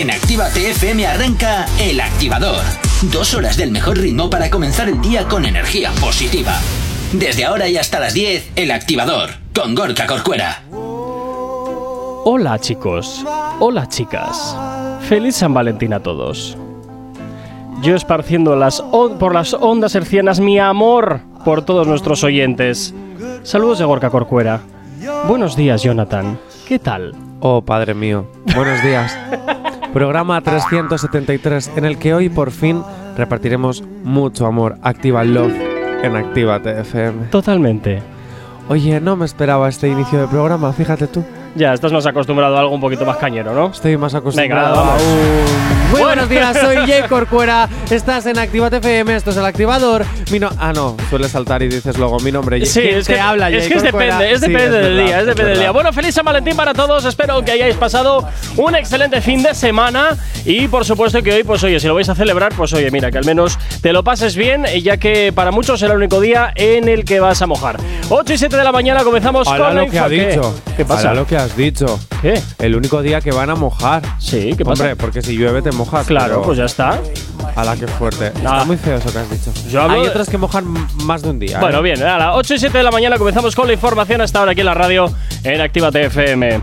En Activa TFM arranca El Activador. Dos horas del mejor ritmo para comenzar el día con energía positiva. Desde ahora y hasta las 10, El Activador, con Gorka Corcuera. Hola chicos, hola chicas. Feliz San Valentín a todos. Yo esparciendo las por las ondas hercianas mi amor por todos nuestros oyentes. Saludos de Gorka Corcuera. Buenos días, Jonathan. ¿Qué tal? Oh, padre mío. Buenos días. Programa 373 en el que hoy por fin repartiremos mucho amor. Activa Love en Activa TFM. Totalmente. Oye, no me esperaba este inicio de programa, fíjate tú. Ya, estás más acostumbrado a algo un poquito más cañero, ¿no? Estoy más acostumbrado Venga, vamos. a un... Muy buenos días, soy Jay Corcuera. Estás en Activa FM, esto es el activador. Mi no... Ah, no, suele saltar y dices luego mi nombre. Sí, ¿Quién es te que, habla, es Jay que es depende, es Sí, depende del verdad, día, es depende del día. Bueno, feliz San Valentín para todos, espero que hayáis pasado un excelente fin de semana y por supuesto que hoy, pues oye, si lo vais a celebrar, pues oye, mira, que al menos te lo pases bien, ya que para muchos será el único día en el que vas a mojar. 8 y 7 de la mañana comenzamos Hala con la lo que ha dicho. ¿Qué pasa? Hala lo que has dicho. ¿Qué? El único día que van a mojar. Sí, ¿qué pasa? Hombre, porque si llueve te mojas. Claro, pues ya está. Hala, qué fuerte. Nah. Está muy feo eso que has dicho. Yo hablo Hay de- otros que mojan más de un día. Bueno, ¿eh? bien, a las 8 y 7 de la mañana comenzamos con la información hasta ahora aquí en la radio en Activa TFM.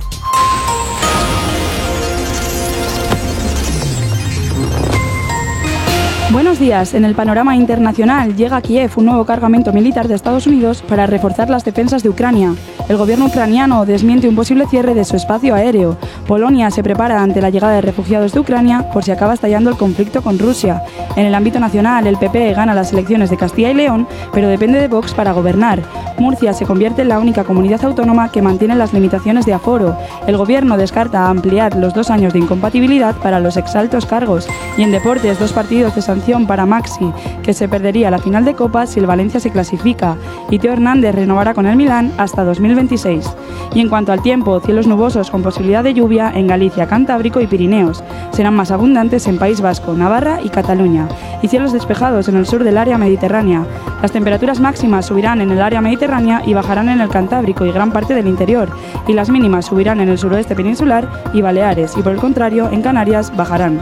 Buenos días. En el panorama internacional llega a Kiev un nuevo cargamento militar de Estados Unidos para reforzar las defensas de Ucrania. El gobierno ucraniano desmiente un posible cierre de su espacio aéreo. Polonia se prepara ante la llegada de refugiados de Ucrania por si acaba estallando el conflicto con Rusia. En el ámbito nacional, el PP gana las elecciones de Castilla y León, pero depende de Vox para gobernar. Murcia se convierte en la única comunidad autónoma que mantiene las limitaciones de aforo. El gobierno descarta ampliar los dos años de incompatibilidad para los exaltos cargos. Y en deportes, dos partidos de sanción para Maxi, que se perdería la final de Copa si el Valencia se clasifica. Y Teo Hernández renovará con el Milán hasta 2026. Y en cuanto al tiempo, cielos nubosos con posibilidad de lluvia en Galicia, Cantábrico y Pirineos. Serán más abundantes en País Vasco, Navarra y Cataluña. Y cielos despejados en el sur del área mediterránea. Las temperaturas máximas subirán en el área mediterránea y bajarán en el Cantábrico y gran parte del interior. Y las mínimas subirán en el suroeste peninsular y Baleares. Y por el contrario, en Canarias bajarán.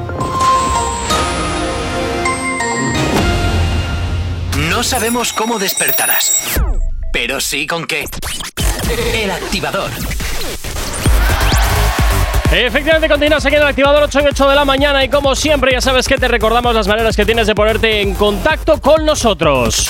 No sabemos cómo despertarás, pero sí con qué. El Activador. Efectivamente, continúas aquí en el activador 8 y 8 de la mañana y como siempre ya sabes que te recordamos las maneras que tienes de ponerte en contacto con nosotros.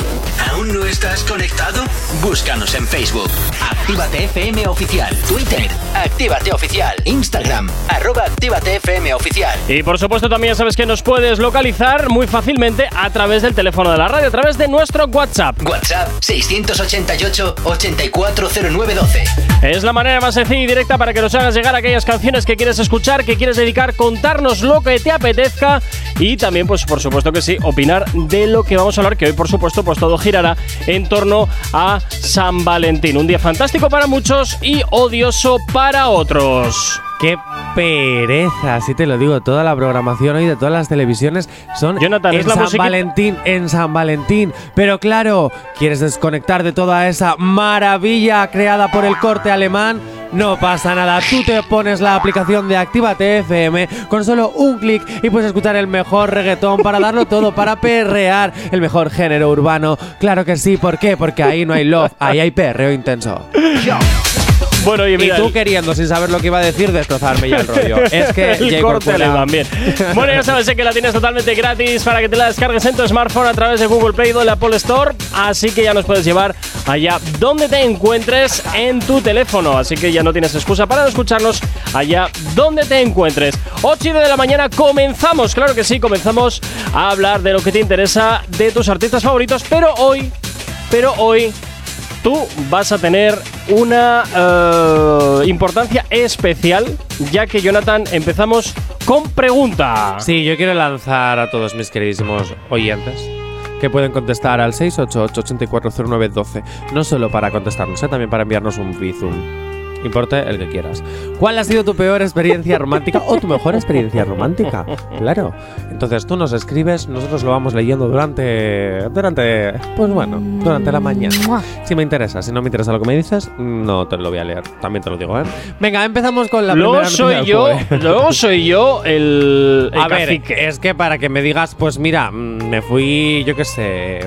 ¿Aún no estás conectado? Búscanos en Facebook. Actívate FM Oficial. Twitter. Actívate Oficial. Instagram. Arroba Actívate FM Oficial. Y por supuesto también sabes que nos puedes localizar muy fácilmente a través del teléfono de la radio, a través de nuestro WhatsApp. WhatsApp 688-840912. Es la manera más sencilla y directa para que nos hagas llegar aquellas canciones que quieres escuchar, que quieres dedicar, contarnos lo que te apetezca y también, pues por supuesto que sí, opinar de lo que vamos a hablar, que hoy por supuesto pues todo girará en torno a San Valentín. Un día fantástico para muchos y odioso para otros. Qué pereza, si te lo digo, toda la programación hoy de todas las televisiones son Jonathan, en es la San musiquita- Valentín, en San Valentín. Pero claro, ¿quieres desconectar de toda esa maravilla creada por el corte alemán? No pasa nada, tú te pones la aplicación de Actívate FM con solo un clic y puedes escuchar el mejor reggaetón para darlo todo, para perrear, el mejor género urbano. Claro que sí, ¿por qué? Porque ahí no hay love, ahí hay perreo intenso. Bueno, y Y mira, tú el- queriendo, sin saber lo que iba a decir, destrozarme ya el rollo. Es que el corte bien. Bueno, ya sabes que la tienes totalmente gratis para que te la descargues en tu smartphone a través de Google Play o de la Apple Store. Así que ya nos puedes llevar allá donde te encuentres en tu teléfono. Así que ya no tienes excusa para no escucharnos allá donde te encuentres. 8 y 9 de la mañana comenzamos, claro que sí, comenzamos a hablar de lo que te interesa de tus artistas favoritos. Pero hoy, pero hoy tú vas a tener una eh, importancia especial, ya que Jonathan empezamos con pregunta. Sí, yo quiero lanzar a todos mis queridísimos oyentes que pueden contestar al 688-840912. No solo para contestarnos, ¿eh? también para enviarnos un bizum. Importe el que quieras. ¿Cuál ha sido tu peor experiencia romántica o tu mejor experiencia romántica? Claro. Entonces tú nos escribes, nosotros lo vamos leyendo durante. Durante. Pues bueno, durante la mañana. Si me interesa, si no me interesa lo que me dices, no te lo voy a leer. También te lo digo, ¿eh? Venga, empezamos con la Luego primera soy yo, luego soy yo el, el A ver, cacique. es que para que me digas, pues mira, me fui, yo qué sé,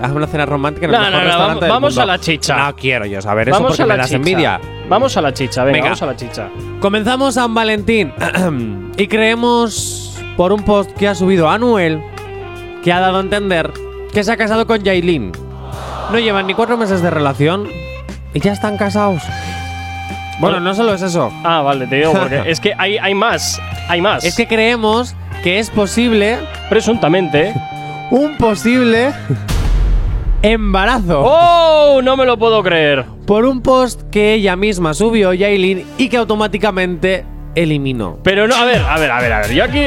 a una cena romántica en el No, mejor no, no, restaurante vamos- del vamos mundo. a la chicha. No quiero yo saber eso vamos porque a la me das chicha. envidia. Vamos a la chicha, venga, Venga. vamos a la chicha. Comenzamos San Valentín y creemos por un post que ha subido Anuel que ha dado a entender que se ha casado con Yailin. No llevan ni cuatro meses de relación y ya están casados. Bueno, no solo es eso. Ah, vale, te digo, porque es que hay, hay más, hay más. Es que creemos que es posible presuntamente. un posible embarazo. ¡Oh! No me lo puedo creer. por un post que ella misma subió, Yailin, y que automáticamente eliminó. Pero no, a ver, a ver, a ver, a ver. Yo aquí.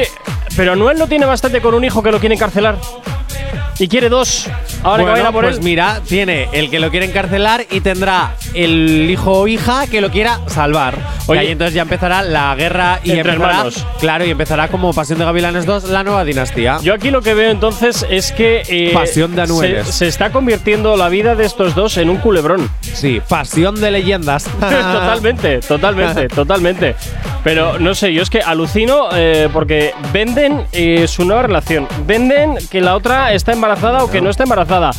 Pero Noel no tiene bastante con un hijo que lo quiere encarcelar. Y quiere dos. Ahora que Bueno, vayan a por pues él. mira, tiene el que lo quiere encarcelar y tendrá el hijo o hija que lo quiera salvar. Oye. y ahí entonces ya empezará la guerra y Entre empezará, hermanos. claro, y empezará como Pasión de Gavilanes 2, la nueva dinastía. Yo aquí lo que veo entonces es que. eh, Pasión de anueles. Se, se está convirtiendo la vida de estos dos en un culebrón. Sí, Pasión de leyendas. totalmente, totalmente, totalmente. Pero no sé, yo es que alucino eh, porque venden eh, su nueva relación. Venden que la otra está embarazada o que no está embarazada.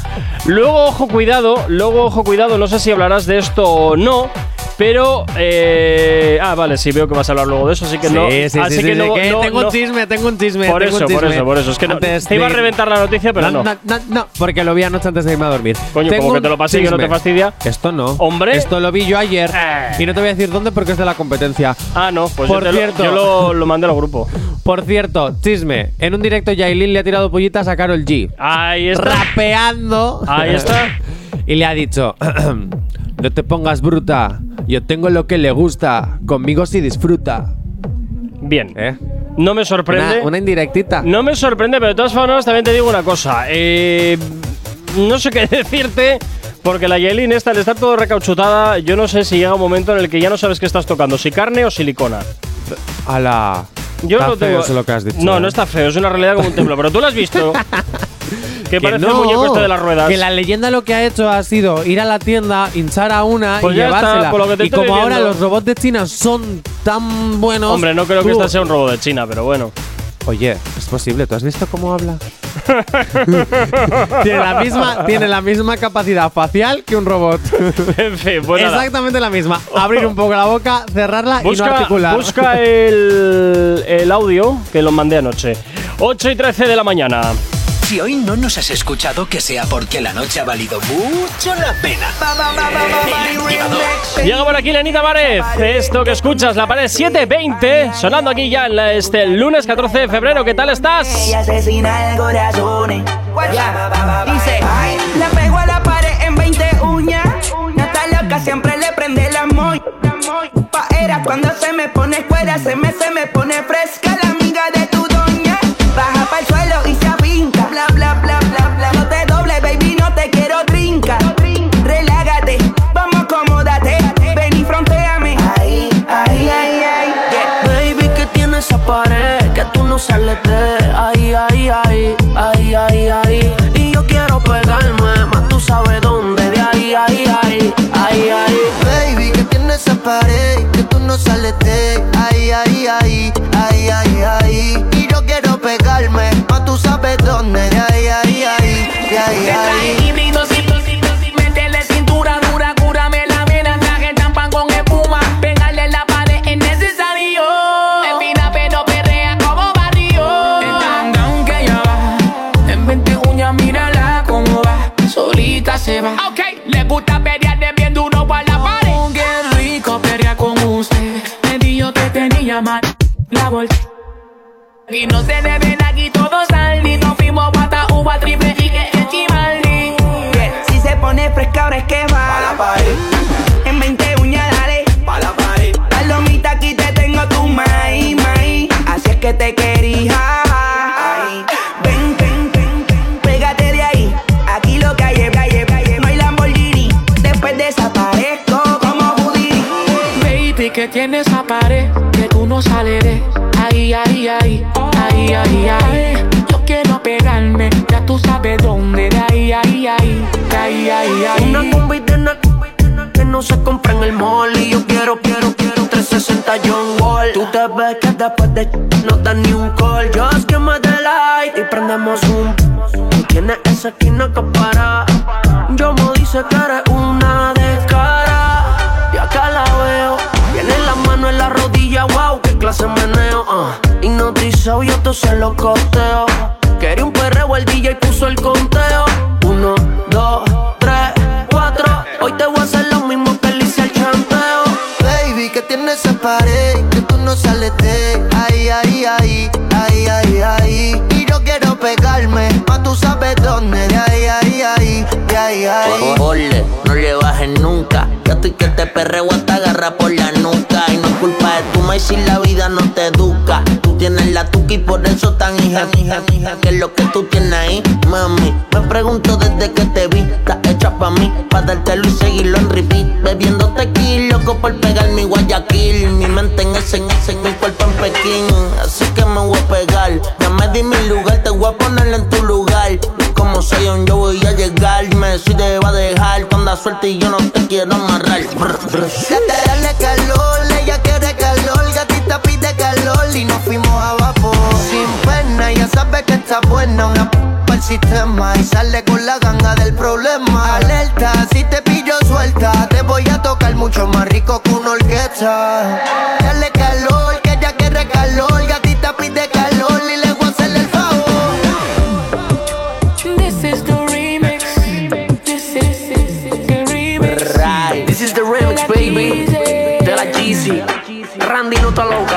Luego, ojo, cuidado, luego, ojo, cuidado, no sé si hablarás de esto o no. Pero, eh, ah, vale, sí, veo que vas a hablar luego de eso, así que no. Sí, sí, así sí, que sí, no, que no- tengo no- un chisme, tengo un chisme. Por eso, por eso, por eso. Es que no, te iba a reventar la noticia, pero no. no, no, porque lo vi anoche antes de irme a dormir. Coño, Tengo como que te lo pasé y que no te fastidia. Esto no. Hombre. Esto lo vi yo ayer. Eh. Y no te voy a decir dónde porque es de la competencia. Ah, no, pues Por yo, te lo- cierto. yo lo, lo mandé al grupo. Por cierto, chisme. En un directo Yailin le ha tirado pollitas a Carol G. Ahí está. Rapeando. Ahí está. y le ha dicho: No te pongas bruta. Yo tengo lo que le gusta. Conmigo sí disfruta. Bien. ¿Eh? No me sorprende. Una, una indirectita. No me sorprende, pero de todas formas también te digo una cosa. Eh, no sé qué decirte, porque la Yailin esta al estar todo recauchutada, yo no sé si llega un momento en el que ya no sabes qué estás tocando, si carne o silicona. A la. Yo Está lo tengo. feo eso lo que has dicho, No, ¿eh? no está feo, es una realidad como un templo. Pero tú lo has visto. que parece no, el muñeco este de las ruedas. Que la leyenda lo que ha hecho ha sido ir a la tienda, hinchar a una Pues y ya está, llevársela. por lo que te y como ahora los robots de China son tan buenos. Hombre, no creo que tú- este sea un robo de China, pero bueno. Oye, es posible. ¿Tú has visto cómo habla? tiene, la misma, tiene la misma capacidad facial que un robot. en fin, pues nada. Exactamente la misma. Abrir un poco la boca, cerrarla y no Busca, articular. busca el, el audio que lo mandé anoche. 8 y 13 de la mañana. Si hoy no nos has escuchado, que sea porque la noche ha valido mucho la pena. El activador. Llega por aquí Lenita Pared. Esto que escuchas, la pared 720, sonando aquí ya en la- este lunes 14 de febrero. ¿Qué tal estás? Y asesina el corazón. Ya. Dice, le pego a la pared en 20 uñas. No está loca, siempre le prende la moy. Paera cuando se me pone fuera, se me, se me pone fresca la amiga de tu doña. Baja para el suelo y se sales de ahí, ahí, ahí, ahí, ahí, ahí. Y yo quiero pegarme, más tú sabes dónde, de ahí, ahí, ahí, ahí, ahí. Baby, que tiene esa pared que tú no sales de ahí, ahí, ahí, ahí, ahí, ahí. Y yo quiero pegarme, más tú sabes dónde, de ahí, ahí, ahí, de ahí, la vuelta. Y no se deben aquí todos salir. Nos fuimos guata, uva, triple y que chimaldi. Si se pone fresca, ahora es que va. En 20 uñas, dale. Palomita, aquí te tengo tu maíz, maíz. Así es que te quería. Que tienes pared, que tú no de ahí, ahí, ahí, ahí, ahí, ahí. Yo quiero pegarme, ya tú sabes dónde, de ahí, ahí, de ahí, ahí, ahí. Una combi que no se compra en el mall y yo quiero, quiero, quiero 360 John Wall. Tú te ves que después de no da ni un call, just give me the light y prendemos un. Tienes esa esquina que para. Yo me dice que eres una clase meneo. Uh. Hipnotizado, yo se lo costeo. Quería un perreo, el DJ puso el conteo. Uno, dos, tres, cuatro. Hoy te voy a hacer lo mismo que le hice al chanteo. Baby, que tienes esa pared, que tú no sales de ahí, ahí, ahí, ahí, ahí, ahí. Y yo quiero pegarme, tú sabes dónde, de ahí, ahí, ahí, de ahí, ahí. Ole, no le bajes nunca. Yo estoy que te perreo hasta agarra por la nuca. Y no es culpa de tu maíz si la vida no te educa. Tú tienes la tuca y por eso tan hija, hija, hija. Que es lo que tú tienes ahí, mami. Me pregunto desde que te vi, hecha pa' mí. Pa' dártelo y seguirlo en repeat. Bebiendo tequila, loco por pegar mi Guayaquil. Mi mente en ese, en ese, mi cuerpo en Pekín. Así que me voy a pegar. Ya me di mi lugar, te voy a poner en tu lugar. Como soy un yo voy a llegar. Me soy te va a dejar con suerte y yo no te quiero amarrar. Dale, dale calor, ella quiere calor, gatita pide calor y nos fuimos a vapor. Sin pena, ya sabe que está buena, una el sistema y sale con la ganga del problema. Alerta, si te pillo suelta, te voy a tocar mucho más rico que una orquesta. Dale calor, que ella quiere calor, gatita pide calor y le voy a hacer el favor. This is the remix. This is the remix. Right. This is the remix, baby. De la Jeezy. Randy no está loca.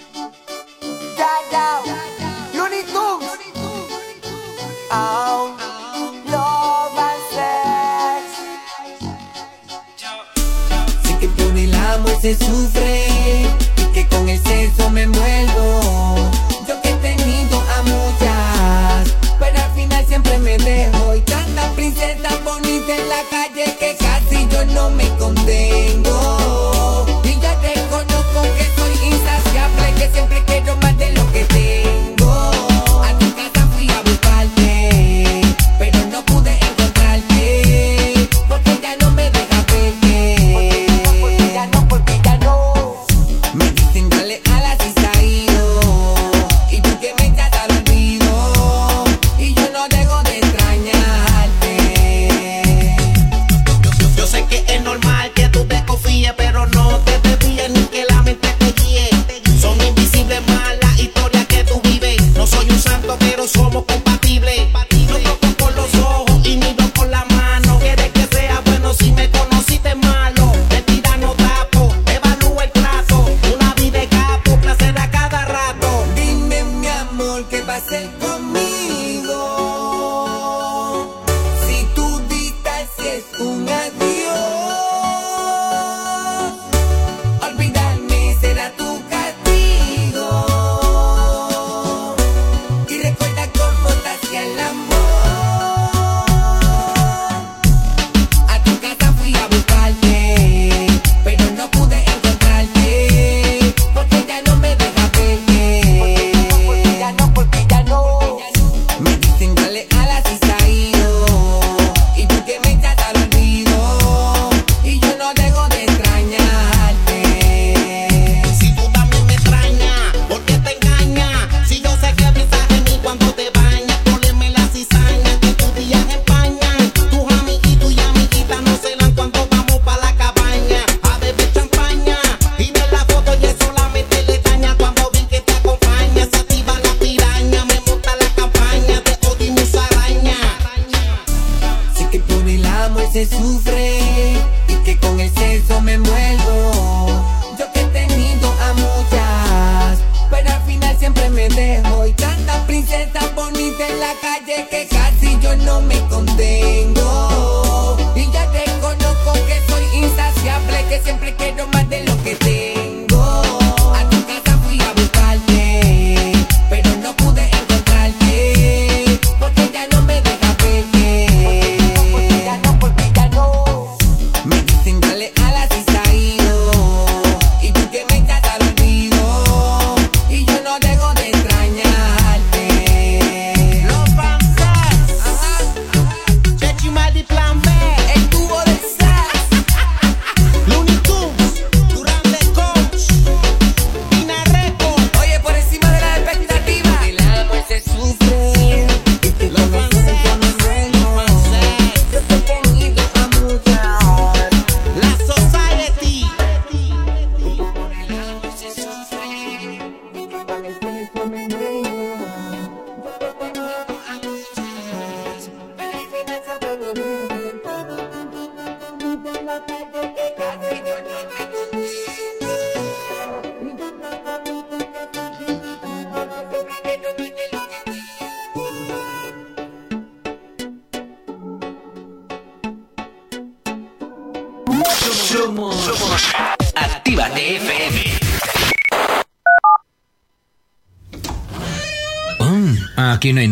Oh, love and sex. Sé que por el amor se sufre y que con el sexo me envuelvo.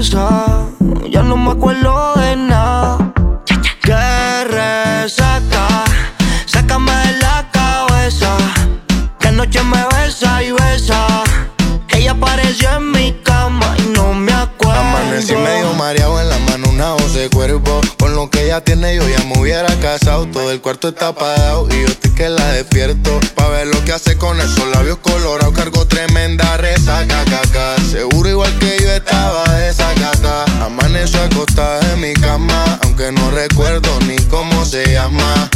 Ya no me acuerdo de nada. Que resaca, sácame de la cabeza. Que anoche me Con lo que ella tiene, yo ya me hubiera casado. Todo el cuarto está apagado y yo estoy que la despierto. Pa' ver lo que hace con esos labios colorados. Cargo tremenda resaca, caca. Seguro igual que yo estaba esa caca. Amaneció acostada en mi cama, aunque no recuerdo ni cómo se llama.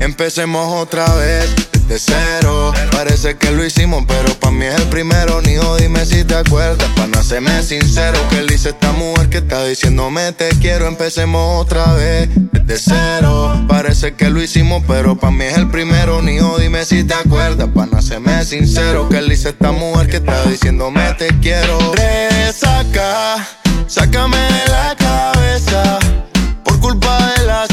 Empecemos otra vez. Desde cero, parece que lo hicimos, pero pa' mí es el primero. Nijo, dime si te acuerdas, pa' no sincero. Que él dice esta mujer que está diciéndome te quiero. Empecemos otra vez, desde cero. Parece que lo hicimos, pero pa' mí es el primero. Nijo, dime si te acuerdas, pa' no sincero. Que él dice esta mujer que está diciéndome te quiero. Resaca, sácame de la cabeza. Por culpa de la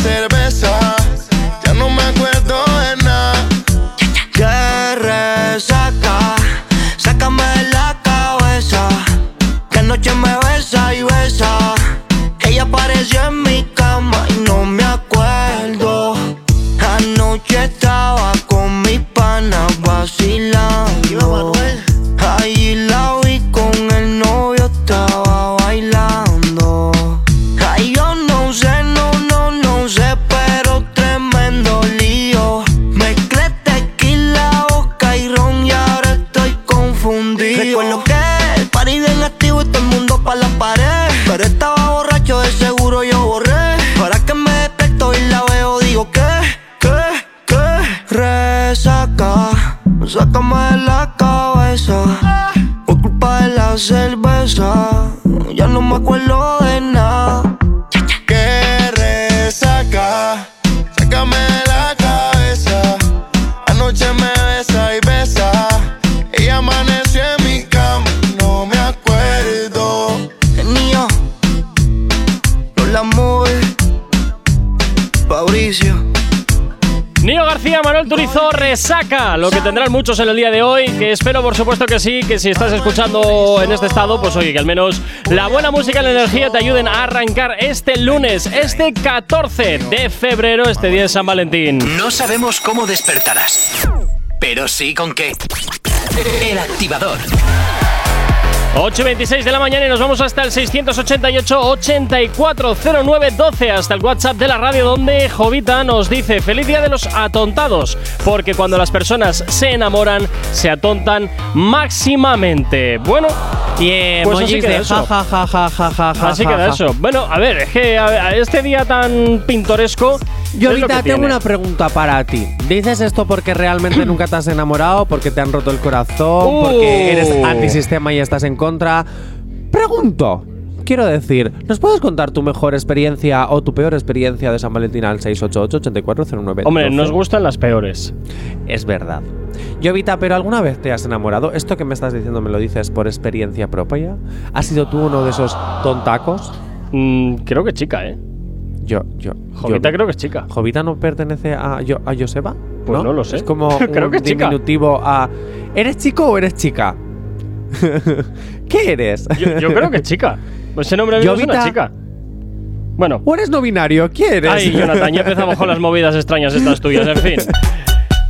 sácame de la cabeza. Por culpa de la cerveza, ya no me acuerdo de nada. Turizo, resaca, lo que tendrán muchos en el día de hoy, que espero por supuesto que sí, que si estás escuchando en este estado, pues oye, que al menos la buena música y la energía te ayuden a arrancar este lunes, este 14 de febrero, este día de San Valentín. No sabemos cómo despertarás, pero sí con qué. El activador. 8 y 26 de la mañana y nos vamos hasta el 688-840912, hasta el WhatsApp de la radio donde Jovita nos dice feliz día de los atontados, porque cuando las personas se enamoran, se atontan máximamente. Bueno, Y Pues así queda eso. ja, ja, ja, así queda eso. Bueno, a ver, es que a, a este día tan pintoresco... Yo ahorita tengo una pregunta para ti. ¿Dices esto porque realmente nunca te has enamorado? ¿Porque te han roto el corazón? Uh. ¿Porque eres antisistema y estás en contra? Pregunto. Quiero decir, ¿nos puedes contar tu mejor experiencia o tu peor experiencia de San Valentín al 688-8409? Hombre, nos gustan las peores. Es verdad. Jovita, ¿pero alguna vez te has enamorado? ¿Esto que me estás diciendo me lo dices por experiencia propia? ¿Has sido tú uno de esos tontacos? Mm, creo que chica, ¿eh? Yo, yo. Jovita yo- creo que es chica. ¿Jovita no pertenece a, yo, a Joseba? Pues no lo sé. Es como Creo un que es chica. diminutivo a. ¿Eres chico o eres chica? ¿Qué eres? Yo, yo creo que es chica. Ese nombre mío es una chica. Bueno. ¿O eres no binario? ¿Quién eres? Ay, Jonathan, ya empezamos con las movidas extrañas estas tuyas, en fin.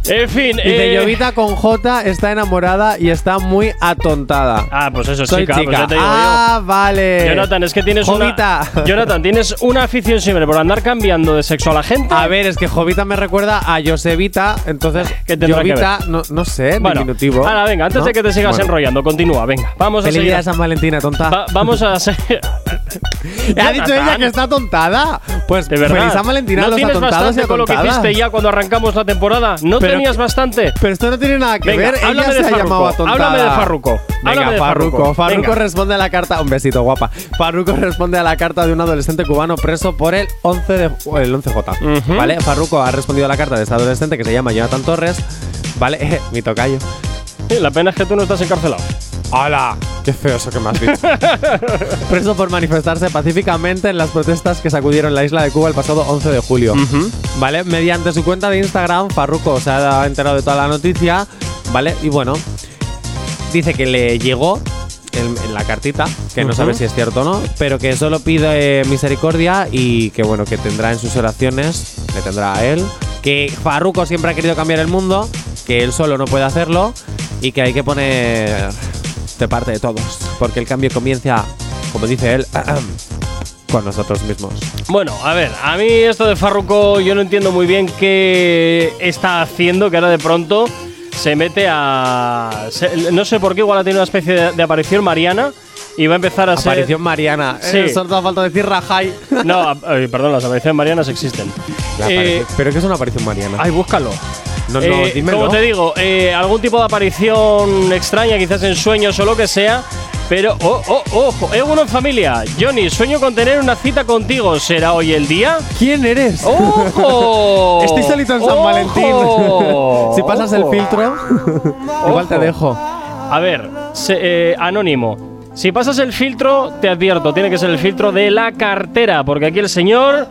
En fin, Dice, eh, Llovita con J está enamorada y está muy atontada. Ah, pues eso, Soy chica, chica. pues te digo ah, vale. yo. Jonathan, es que tienes Jovita. una. Jonathan, tienes una afición siempre por andar cambiando de sexo a la gente. A ver, es que Jovita me recuerda a Josevita, entonces ¿Qué tendrá que Jovita, no, no sé, bueno, diminutivo. ahora venga, antes ¿no? de que te sigas Bueno. enrollando, continúa, venga. Vamos a Feliz seguir. día de San Valentín, tonta. Va- vamos a ha dicho ella que está tontada. Pues De verdad. feliz San Valentín a ¿No los tienes atontados y con lo que hiciste ya cuando arrancamos la temporada? ¿No Pero tenías que- bastante? Pero esto no tiene nada que Venga, ver. Ella se ha llamado atontada. Háblame de Farruko. Venga, de Farruko. Farruko. Farruko Venga. responde a la carta. Un besito, guapa. Farruko responde a la carta de un adolescente cubano preso por el 11 de el 11J. Ujú. ¿Vale? Farruko ha respondido a la carta de este adolescente que se llama Jonathan Torres. ¿Vale? Mi tocayo. Sí, la pena es que tú no estás encarcelado. ¡Hala! ¡Qué feo eso que me has dicho! Preso por manifestarse pacíficamente en las protestas que sacudieron la isla de Cuba el pasado 11 de julio. ¿Vale? Mediante su cuenta de Instagram, Farruko se ha enterado de toda la noticia, ¿vale? Y bueno, dice que le llegó en, la cartita, que no sabe si es cierto o no, pero que solo pide misericordia y que bueno, que tendrá en sus oraciones, le tendrá a él, que Farruko siempre ha querido cambiar el mundo, que él solo no puede hacerlo y que hay que poner de parte de todos, porque el cambio comienza, como dice él, con nosotros mismos. Bueno, a ver, a mí esto de Farruko yo no entiendo muy bien qué está haciendo, que ahora de pronto se mete a... se- no sé por qué, igual ha tenido una especie de, de aparición mariana y va a empezar a ser... Aparición Mariana. Sí. Eh, solo falta decir Rajai. No, a- perdón, las apariciones marianas existen. Eh, aparición- ¿Pero qué es una aparición mariana? ay, búscalo. No, no, Eh, como te digo, eh, algún tipo de aparición extraña, quizás en sueños o lo que sea. Pero, oh, oh, ojo, eh, bueno en familia. Johnny, sueño con tener una cita contigo. ¿Será hoy el día? ¿Quién eres? ¡Ojo! Estoy solito en San ¡Ojo! Valentín. si pasas el ¡Ojo! filtro, igual te dejo. A ver, se- eh, anónimo. Si pasas el filtro, te advierto, tiene que ser el filtro de la cartera, porque aquí el señor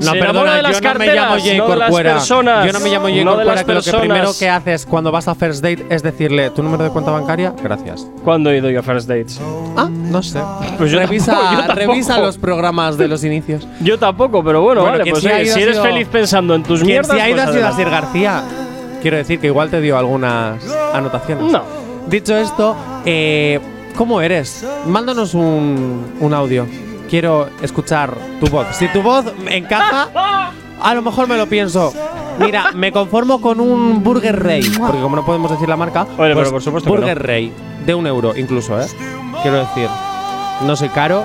No, se perdona, de las yo no me carteras, llamo Jay no Corcuera. personas. Yo no me llamo Jay no Corcuera, las que lo que primero que haces cuando vas a first date es decirle tu número de cuenta bancaria. Gracias. ¿Cuándo he ido yo a First Dates? Ah, no sé. Pues yo revisa, tampoco, yo tampoco. revisa los programas de los inicios. Yo tampoco, pero bueno, Bueno, vale, pues ha oye, si eres feliz pensando en tus mierdas, si ha ido pues ha sido adelante. Asir García. Quiero decir que igual te dio algunas anotaciones. No. Dicho esto, eh, ¿cómo eres? Mándanos un, un audio. Quiero escuchar tu voz. Si tu voz me encaja, a lo mejor me lo pienso. Mira, me conformo con un Burger Rey. Porque como no podemos decir la marca, Oye, pero pues por supuesto que Burger no. Rey. De un euro incluso, ¿eh? Quiero decir, no soy caro.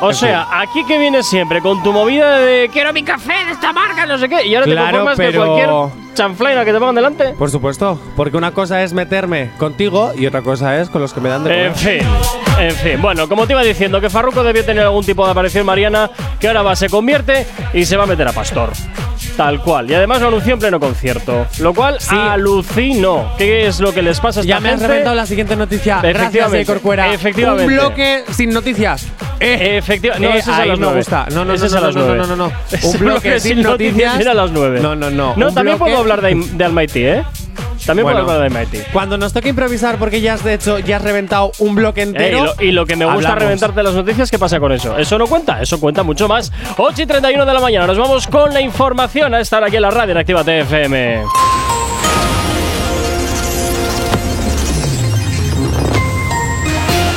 O En sea, aquí que vienes siempre con tu movida de quiero mi café de esta marca, no sé qué, y ahora te conformas de pero- cualquier chanflaina que te pongan delante. Por supuesto, porque una cosa es meterme contigo y otra cosa es con los que me dan de comer. En fin, en fin. Bueno, como te iba diciendo, que Farruko debió tener algún tipo de aparición mariana que ahora va, se convierte y se va a meter a pastor. Tal cual. Y además lo anunció en pleno concierto. Lo cual Sí. alucino. ¿Qué es lo que les pasa a esta Ya me has gente? reventado la siguiente noticia. Gracias, Efectivamente, Corcuera. efectivamente. Un bloque sin noticias. Eh, Efectiva- no, eh, ese es a las me nueve. gusta. No, no, no, es a no, las no, no, nueve. no, no, no. Un bloque sin noticias. Era a las nueve. No, no, no. No, Un también puedo hablar de, de Almighty, ¿eh? También Bueno. puedo hablar de Almighty. Cuando nos toque improvisar, porque ya has de hecho, ya has reventado un bloque Eh, y, entero. lo, y lo que me gusta hablamos. reventarte las noticias, ¿qué pasa con eso? Eso no cuenta, eso cuenta mucho más. 8 y 31 de la mañana, nos vamos con la información a estar aquí en la radio en Actívate FM.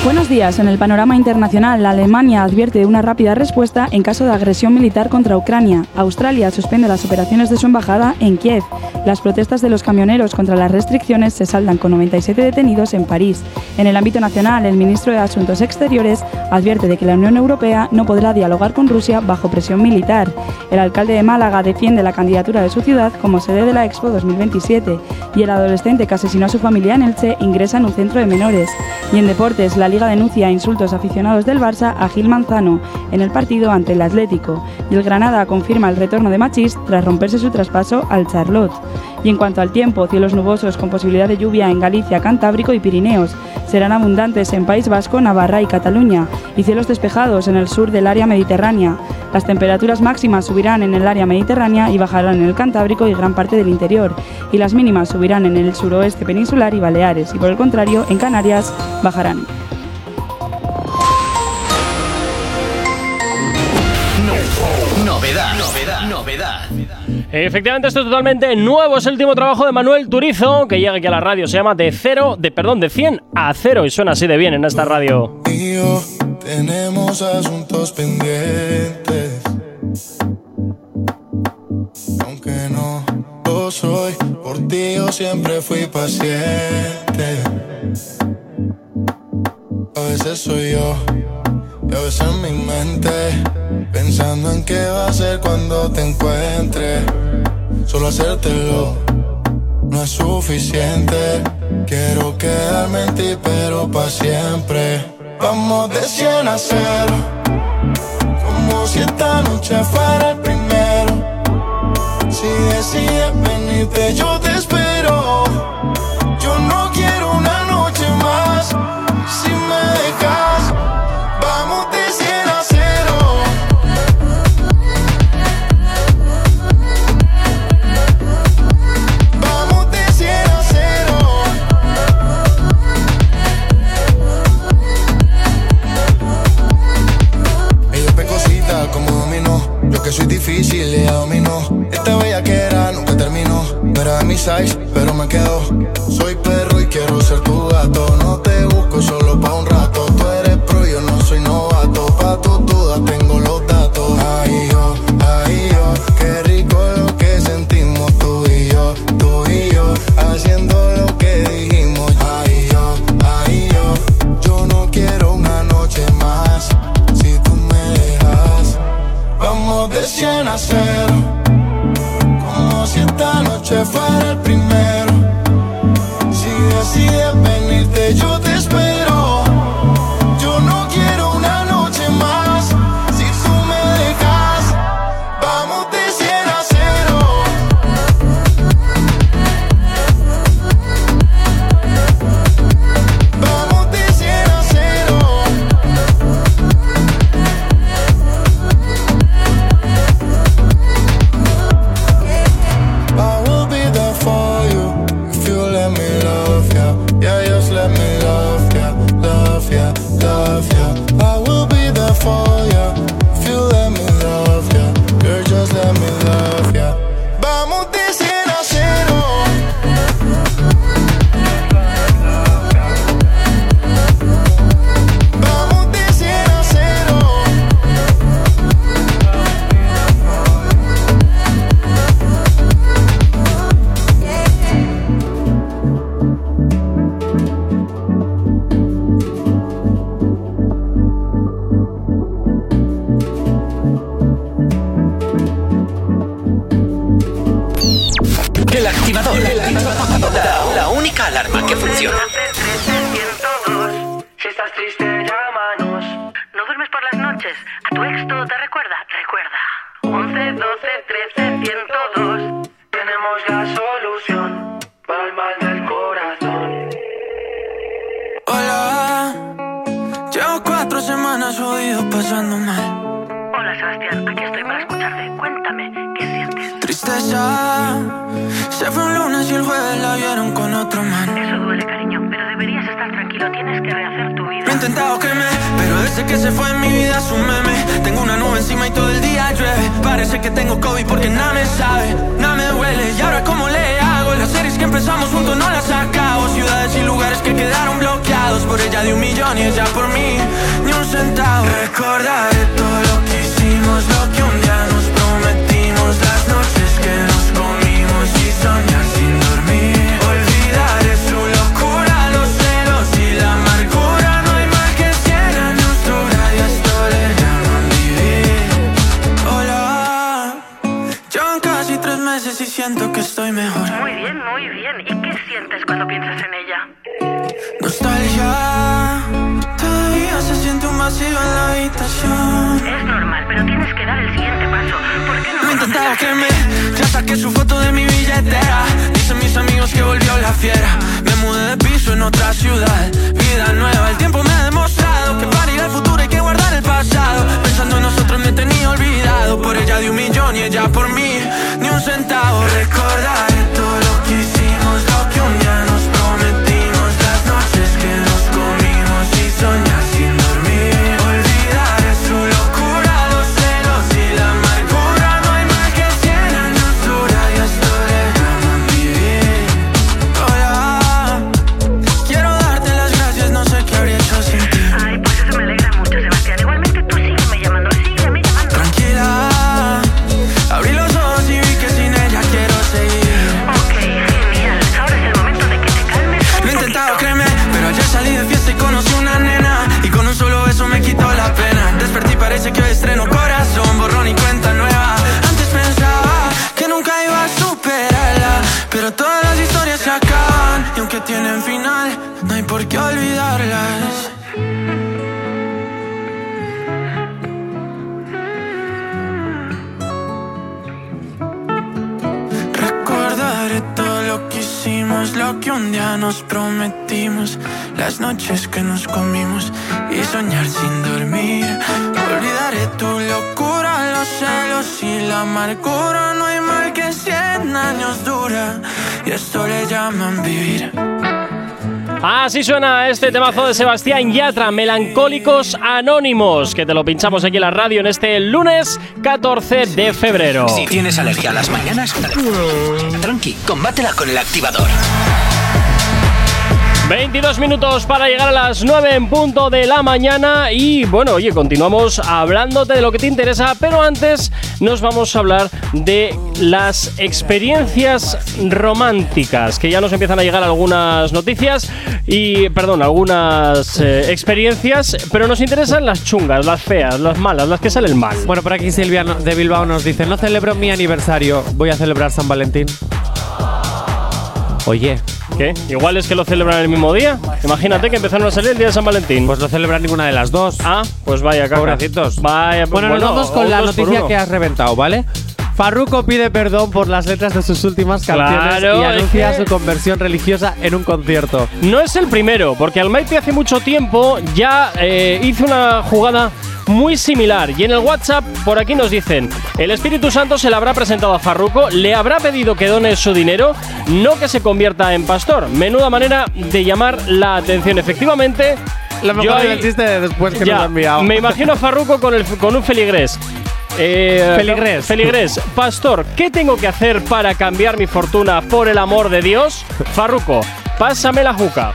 Buenos días. En el panorama internacional, la Alemania advierte una rápida respuesta en caso de agresión militar contra Ucrania. Australia suspende las operaciones de su embajada en Kiev. Las protestas de los camioneros contra las restricciones se saldan con 97 detenidos en París. En el ámbito nacional, el ministro de Asuntos Exteriores advierte de que la Unión Europea no podrá dialogar con Rusia bajo presión militar. El alcalde de Málaga defiende la candidatura de su ciudad como sede de la Expo 2027 y el adolescente que asesinó a su familia en Elche ingresa en un centro de menores. Y en deportes, la Liga denuncia insultos aficionados del Barça a Gil Manzano en el partido ante el Atlético. Y el Granada confirma el retorno de Machís tras romperse su traspaso al Charlotte. Y en cuanto al tiempo, cielos nubosos con posibilidad de lluvia en Galicia, Cantábrico y Pirineos. Serán abundantes en País Vasco, Navarra y Cataluña. Y cielos despejados en el sur del área mediterránea. Las temperaturas máximas subirán en el área mediterránea y bajarán en el Cantábrico y gran parte del interior. Y las mínimas subirán en el suroeste peninsular y Baleares. Y por el contrario, en Canarias bajarán. novedad. Efectivamente, esto es totalmente nuevo. Es el último trabajo de Manuel Turizo, que llega aquí a la radio. Se llama De cero, de perdón, de 100 a cero. Y suena así de bien en esta radio. Mío, tenemos asuntos pendientes. Aunque no lo soy, por ti yo siempre fui paciente. A veces soy yo y a veces en mi mente, pensando en qué va a ser cuando te encuentre. Solo hacértelo no es suficiente. Quiero quedarme en ti, pero para siempre. Vamos de 100 a 0. Como si esta noche fuera el primero. Si decides venirte, yo te espero. pero me quedo. Soy perro y quiero ser tu gato. No te busco solo pa' un rato. Tú eres pro, yo no soy novato. Pa' tu dudas tengo los datos. Ay, yo, ay, yo. Qué rico lo que sentimos tú y yo, tú y yo. Haciendo lo que dijimos. Ay, yo, ay, yo. Yo no quiero una noche más. Si tú me dejas, vamos de 100 a 0 esta noche fuera superarla Pero todas las historias se acaban Y aunque tienen final, no hay por qué olvidarlas. Recordaré todo lo que hicimos, lo que un día nos prometimos, las noches que nos comimos y soñar sin dormir. Olvidaré tu locura, los celos y la amargura. No hay mal que cien años dura y esto le llaman vivir. Así suena este temazo de Sebastián Yatra, Melancólicos Anónimos, que te lo pinchamos aquí en la radio en este lunes 14 de febrero. Si tienes alergia a las mañanas, tranqui, combátela con el activador. 22 minutos para llegar a las 9 en punto de la mañana y bueno, oye, continuamos hablándote de lo que te interesa, pero antes nos vamos a hablar de las experiencias románticas, que ya nos empiezan a llegar algunas noticias y, perdón, algunas eh, experiencias, pero nos interesan las chungas, las feas, las malas, las que salen mal. Bueno, por aquí Silvia de Bilbao nos dice, no celebro mi aniversario, voy a celebrar San Valentín. Oye, ¿Qué? Igual es que lo celebran el mismo día. Imagínate que empezaron a salir el día de San Valentín. pues no celebran ninguna de las dos. Ah, pues vaya, caca. Pobrecitos. Vaya, pues Bueno, nos vamos con la noticia que has reventado, ¿vale? Farruko pide perdón por las letras de sus últimas canciones Claro, y es anuncia que- su conversión religiosa en un concierto. No es el primero, porque Almighty hace mucho tiempo ya eh, hizo una jugada muy similar. Y en el WhatsApp, por aquí nos dicen: el Espíritu Santo se le habrá presentado a Farruko, le habrá pedido que done su dinero, no que se convierta en pastor. Menuda manera de llamar la atención. Efectivamente. Lo yo mejor ahí- del chiste de después que ya, nos ha enviado. Me imagino a Farruko con, el, con un feligrés. Eh, Feligrés. Feligrés. Pastor, ¿qué tengo que hacer para cambiar mi fortuna por el amor de Dios? Farruko, pásame la juca.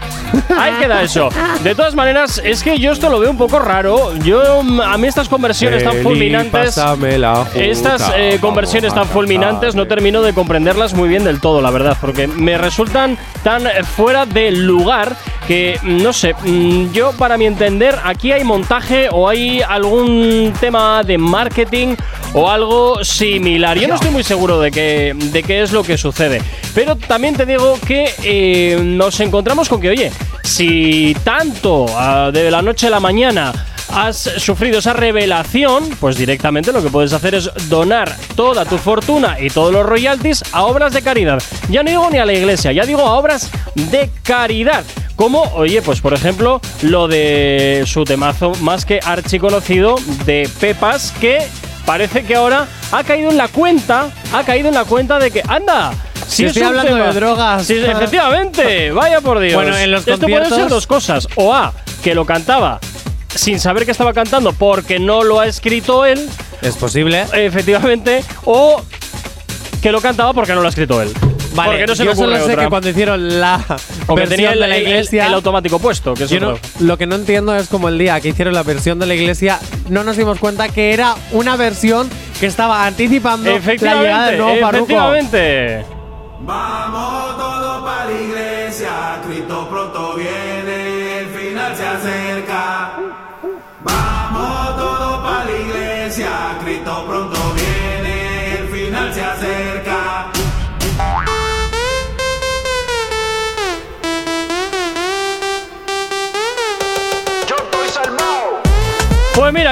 Ahí queda eso. De todas maneras, es que yo esto lo veo un poco raro. Yo, a mí estas conversiones tan fulminantes. pásame la juca, Estas eh, conversiones tan fulminantes no termino de comprenderlas muy bien del todo, la verdad, porque me resultan tan fuera de lugar que, no sé, mm, yo para mi entender, aquí hay montaje o hay algún tema de marketing o algo similar. Yo no estoy muy seguro de qué, de qué es lo que sucede, pero también te digo que eh, nos encontramos con que, oye, si tanto ah, de la noche a la mañana has sufrido esa revelación, pues directamente lo que puedes hacer es donar toda tu fortuna y todos los royalties a obras de caridad. Ya no digo ni a la iglesia, ya digo a obras de caridad. Como, oye, pues por ejemplo, lo de su temazo más que archiconocido de Pepas, que parece que ahora ha caído en la cuenta, ha caído en la cuenta de que, anda, si es estoy un hablando tema- de drogas. Sí, efectivamente, vaya por Dios. Bueno, en los Esto puede ser conciertos- dos cosas. O A, que lo cantaba sin saber que estaba cantando porque no lo ha escrito él, Es posible. efectivamente, o que lo cantaba porque no lo ha escrito él. Vale, porque no se yo solo sé otra. que cuando hicieron la o que versión tenía el, de la el- iglesia, el automático puesto, que es yo no- lo que no entiendo es como el día que hicieron la versión de la iglesia, no nos dimos cuenta que era una versión que estaba anticipando la llegada del nuevo efectivamente. Vamos todos para la iglesia, Cristo pronto viene, el final se acerca.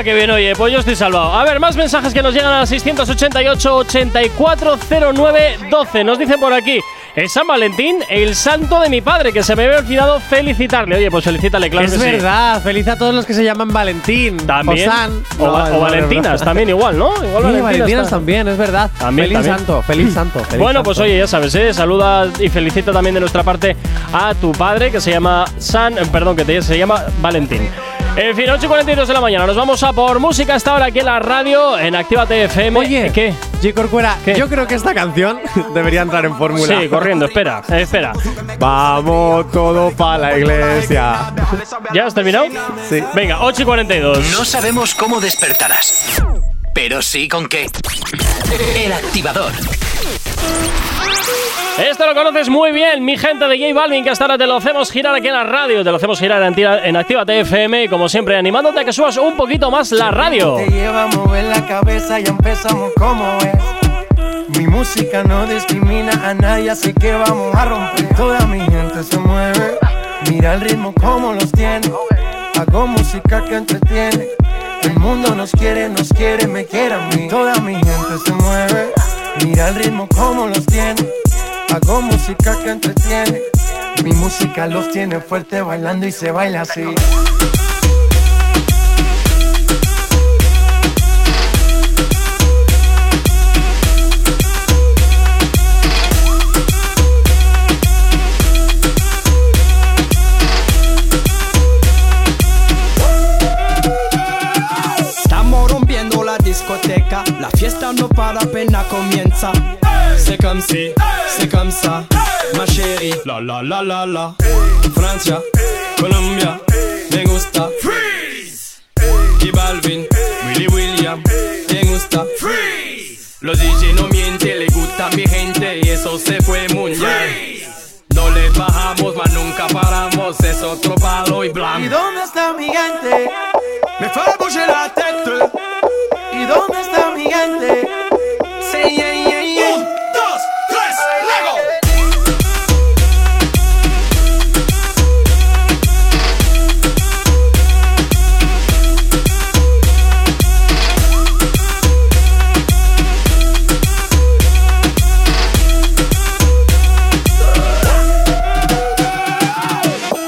Mira que bien, oye, pues yo estoy salvado. A ver, más mensajes que nos llegan al 688-8409-12. Nos dicen por aquí, es San Valentín, el santo de mi padre, que se me había olvidado felicitarle. Oye, pues felicítale, claro es que sí. verdad, feliz a todos los que se llaman Valentín. También. O San. O, No, va- o no, Valentinas, no. también igual, ¿no? Igual Sí, Valentinas también, es verdad. También, feliz también. santo, feliz santo. feliz Bueno, pues oye, ya sabes, ¿eh? saluda y felicita también de nuestra parte a tu padre que se llama San, perdón, que te- se llama Valentín. En fin, 8 y 42 de la mañana, nos vamos a por música hasta ahora aquí en la radio, en Actívate FM. Oye, ¿qué? G. Corcuera, ¿Qué? yo creo que esta canción debería entrar en fórmula. Sí, corriendo, espera, eh, espera. Vamos todo para la iglesia. ¿Ya has terminado? Sí. Venga, 8 y 42. No sabemos cómo despertarás, pero sí con qué. El activador. Esto lo conoces muy bien, mi gente de J Balvin, que hasta ahora te lo hacemos girar aquí en la radio, te lo hacemos girar en, en Actívate FM y como siempre animándote a que subas un poquito más la radio. Te lleva a mover la cabeza y empezamos como es. Mi música no discrimina a nadie, así que vamos a romper. Toda mi gente se mueve. Mira el ritmo como los tiene. Hago música que entretiene. El mundo nos quiere, nos quiere, me quiere a mí. Toda mi gente se mueve. Mira el ritmo como los tiene. Hago música que entretiene. Mi música los tiene fuerte bailando y se baila así. La fiesta no para apenas comienza. C'est comme si, c'est comme ça, ma chérie. La la la la la. Francia, Colombia, me gusta. Freeze. Y Balvin, Willy William, me gusta. Freeze. Los DJ no mienten, le gusta a mi gente y eso se fue mundial. No le bajamos, mas nunca paramos, es otro palo y blanco. ¿Y dónde está mi gente? Me fait bouger la tête. ¿Y dónde está mi gente? Sí, yeah, yeah, yeah. Un, dos, tres, Lego.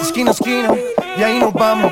Esquina esquina, y ahí nos vamos.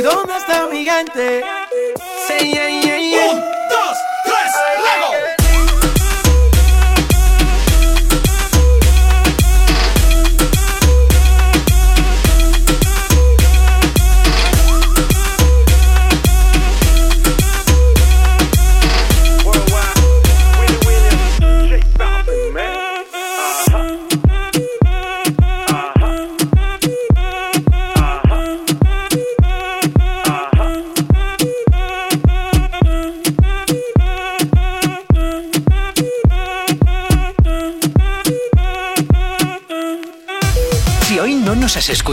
¿Y dónde está mi.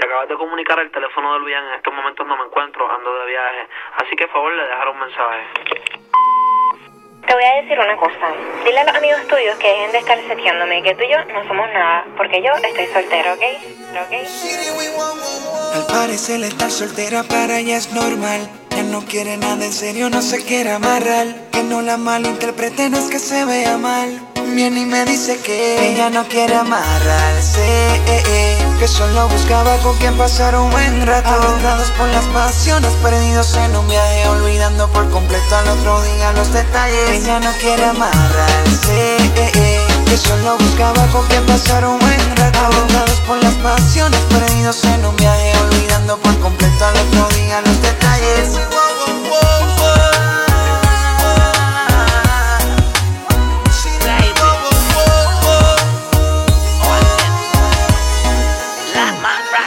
Te acabas de comunicar el teléfono de Luian. En estos momentos no me encuentro, ando de viaje. Así que, por favor, le dejaré un mensaje. Te voy a decir una cosa. Dile a los amigos tuyos que dejen de estar seteándome, que tú y yo no somos nada, porque yo estoy soltero, ¿ok? ¿Ok? Al parecer estar soltera para ella es normal. Ya no quiere nada en serio, no se quiere amarrar. Que no la malinterprete, no es que se vea mal. Viene y me dice que ella no quiere amarrarse. eh, eh, Que solo buscaba con quien pasar un buen rato. Aventados por las pasiones, perdidos en un viaje, olvidando por completo al otro día los detalles. Ella no quiere amarrarse. eh, Que solo buscaba con quien pasar un buen rato. Aventados por las pasiones, perdidos en un viaje, olvidando por completo al otro día los detalles.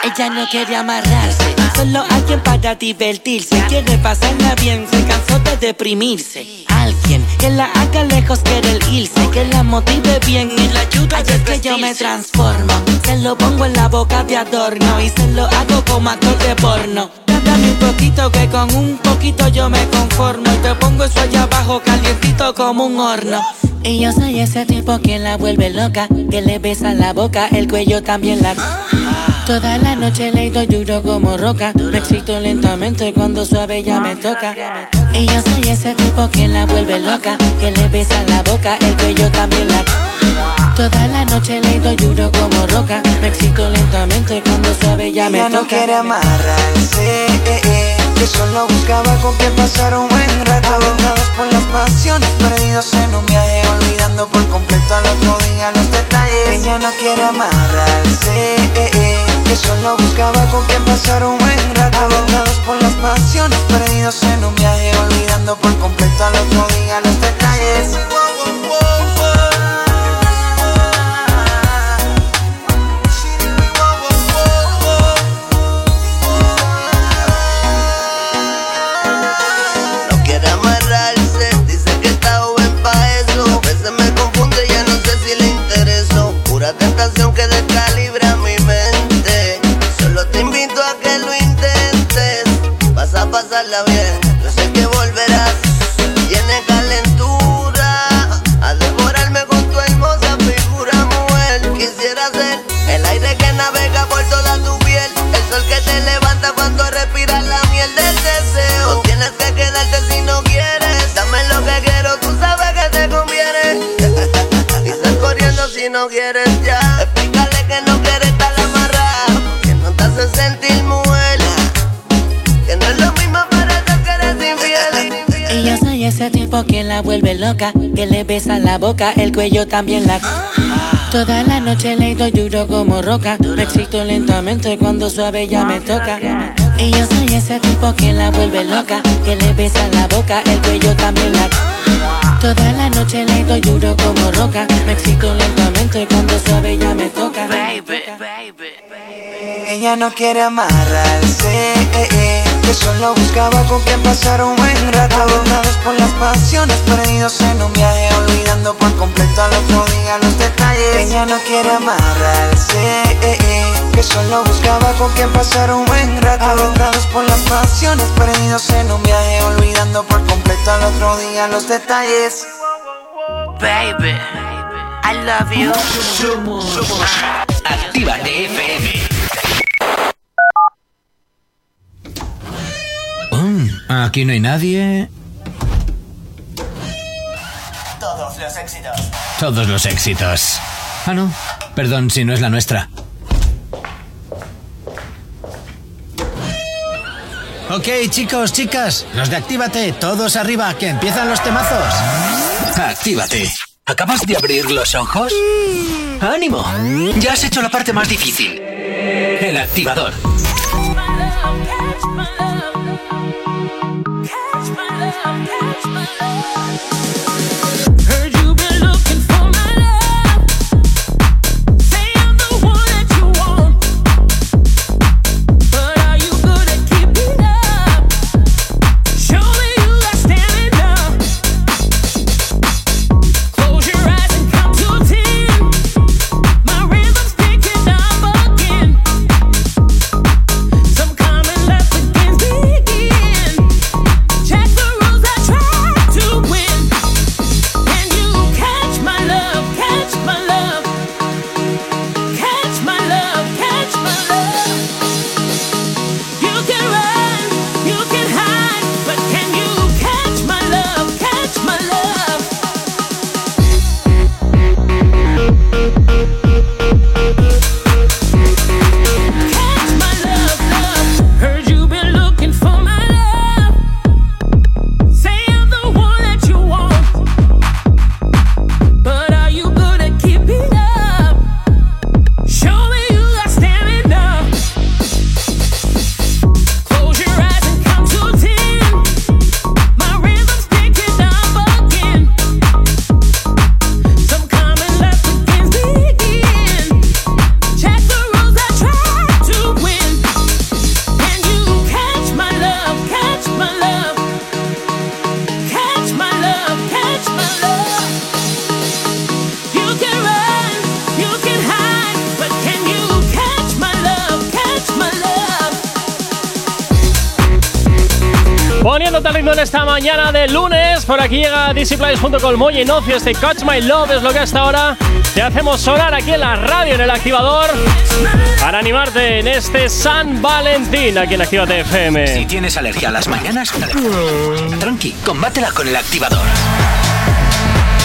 Ella no quiere amarrarse, solo alguien para divertirse. Quiere pasarla bien, se cansó de deprimirse. Alguien que la haga lejos, quiere el irse, que la motive bien y la ayude a es que yo me transformo. Se lo pongo en la boca de adorno y se lo hago como actor de porno. Dame un poquito que con un poquito yo me conformo. Y te pongo eso allá abajo calientito como un horno. Y yo soy ese tipo que la vuelve loca, que le besa la boca, el cuello también la. Toda la noche le doy duro como roca, me excito lentamente cuando suave ya me toca. Y yo soy ese tipo que la vuelve loca, que le besa la boca, el cuello también la. Toda la noche le doy duro como roca, me excito lentamente cuando suave ya me Ella toca. no quiere amarrarse, eh, eh, que solo buscaba con quien pasar un buen rato. Por las pasiones, perdidos en un viaje, olvidando por completo al otro día los detalles. Ella no quiere amarrarse, eh, eh, que solo buscaba con quien pasar un buen rato. Avengados por las pasiones, perdidos en un viaje, olvidando por completo cuello también la. Toda la noche le doy duro como roca, me excito lentamente cuando suave ya me toca. Y yo soy ese tipo que la vuelve loca, que le besa la boca, el cuello también la. Toda la noche le doy duro como roca, me excito lentamente cuando suave ya me toca. Ella no quiere amarrarse, eh, eh, que solo buscaba con quien pasar un buen rato. Agotados por las pasiones, perdidos en un viaje, olvidando por completo al otro día los detalles. Ella no quiere amarrarse, eh, eh, que solo buscaba con quien pasar un buen rato. Agotados por las pasiones, perdidos en un viaje, olvidando por completo al otro día los detalles. Baby, I love you. Actívate FM. Aquí no hay nadie. Todos los éxitos. Todos los éxitos. Ah, no. Perdón si no es la nuestra. Ok, chicos, chicas, los de Actívate, todos arriba, que empiezan los temazos. Actívate. ¿Acabas de abrir los ojos? ¡Ánimo! Ya has hecho la parte más difícil. El activador. I'll catch my love. Mañana de lunes, por aquí llega Plays junto con Moy y Nocio. Este Catch My Love es lo que hasta ahora te hacemos sonar aquí en la radio, en el activador, para animarte en este San Valentín aquí en Actívate FM. Si tienes alergia a las mañanas, tranqui, combátela con el activador.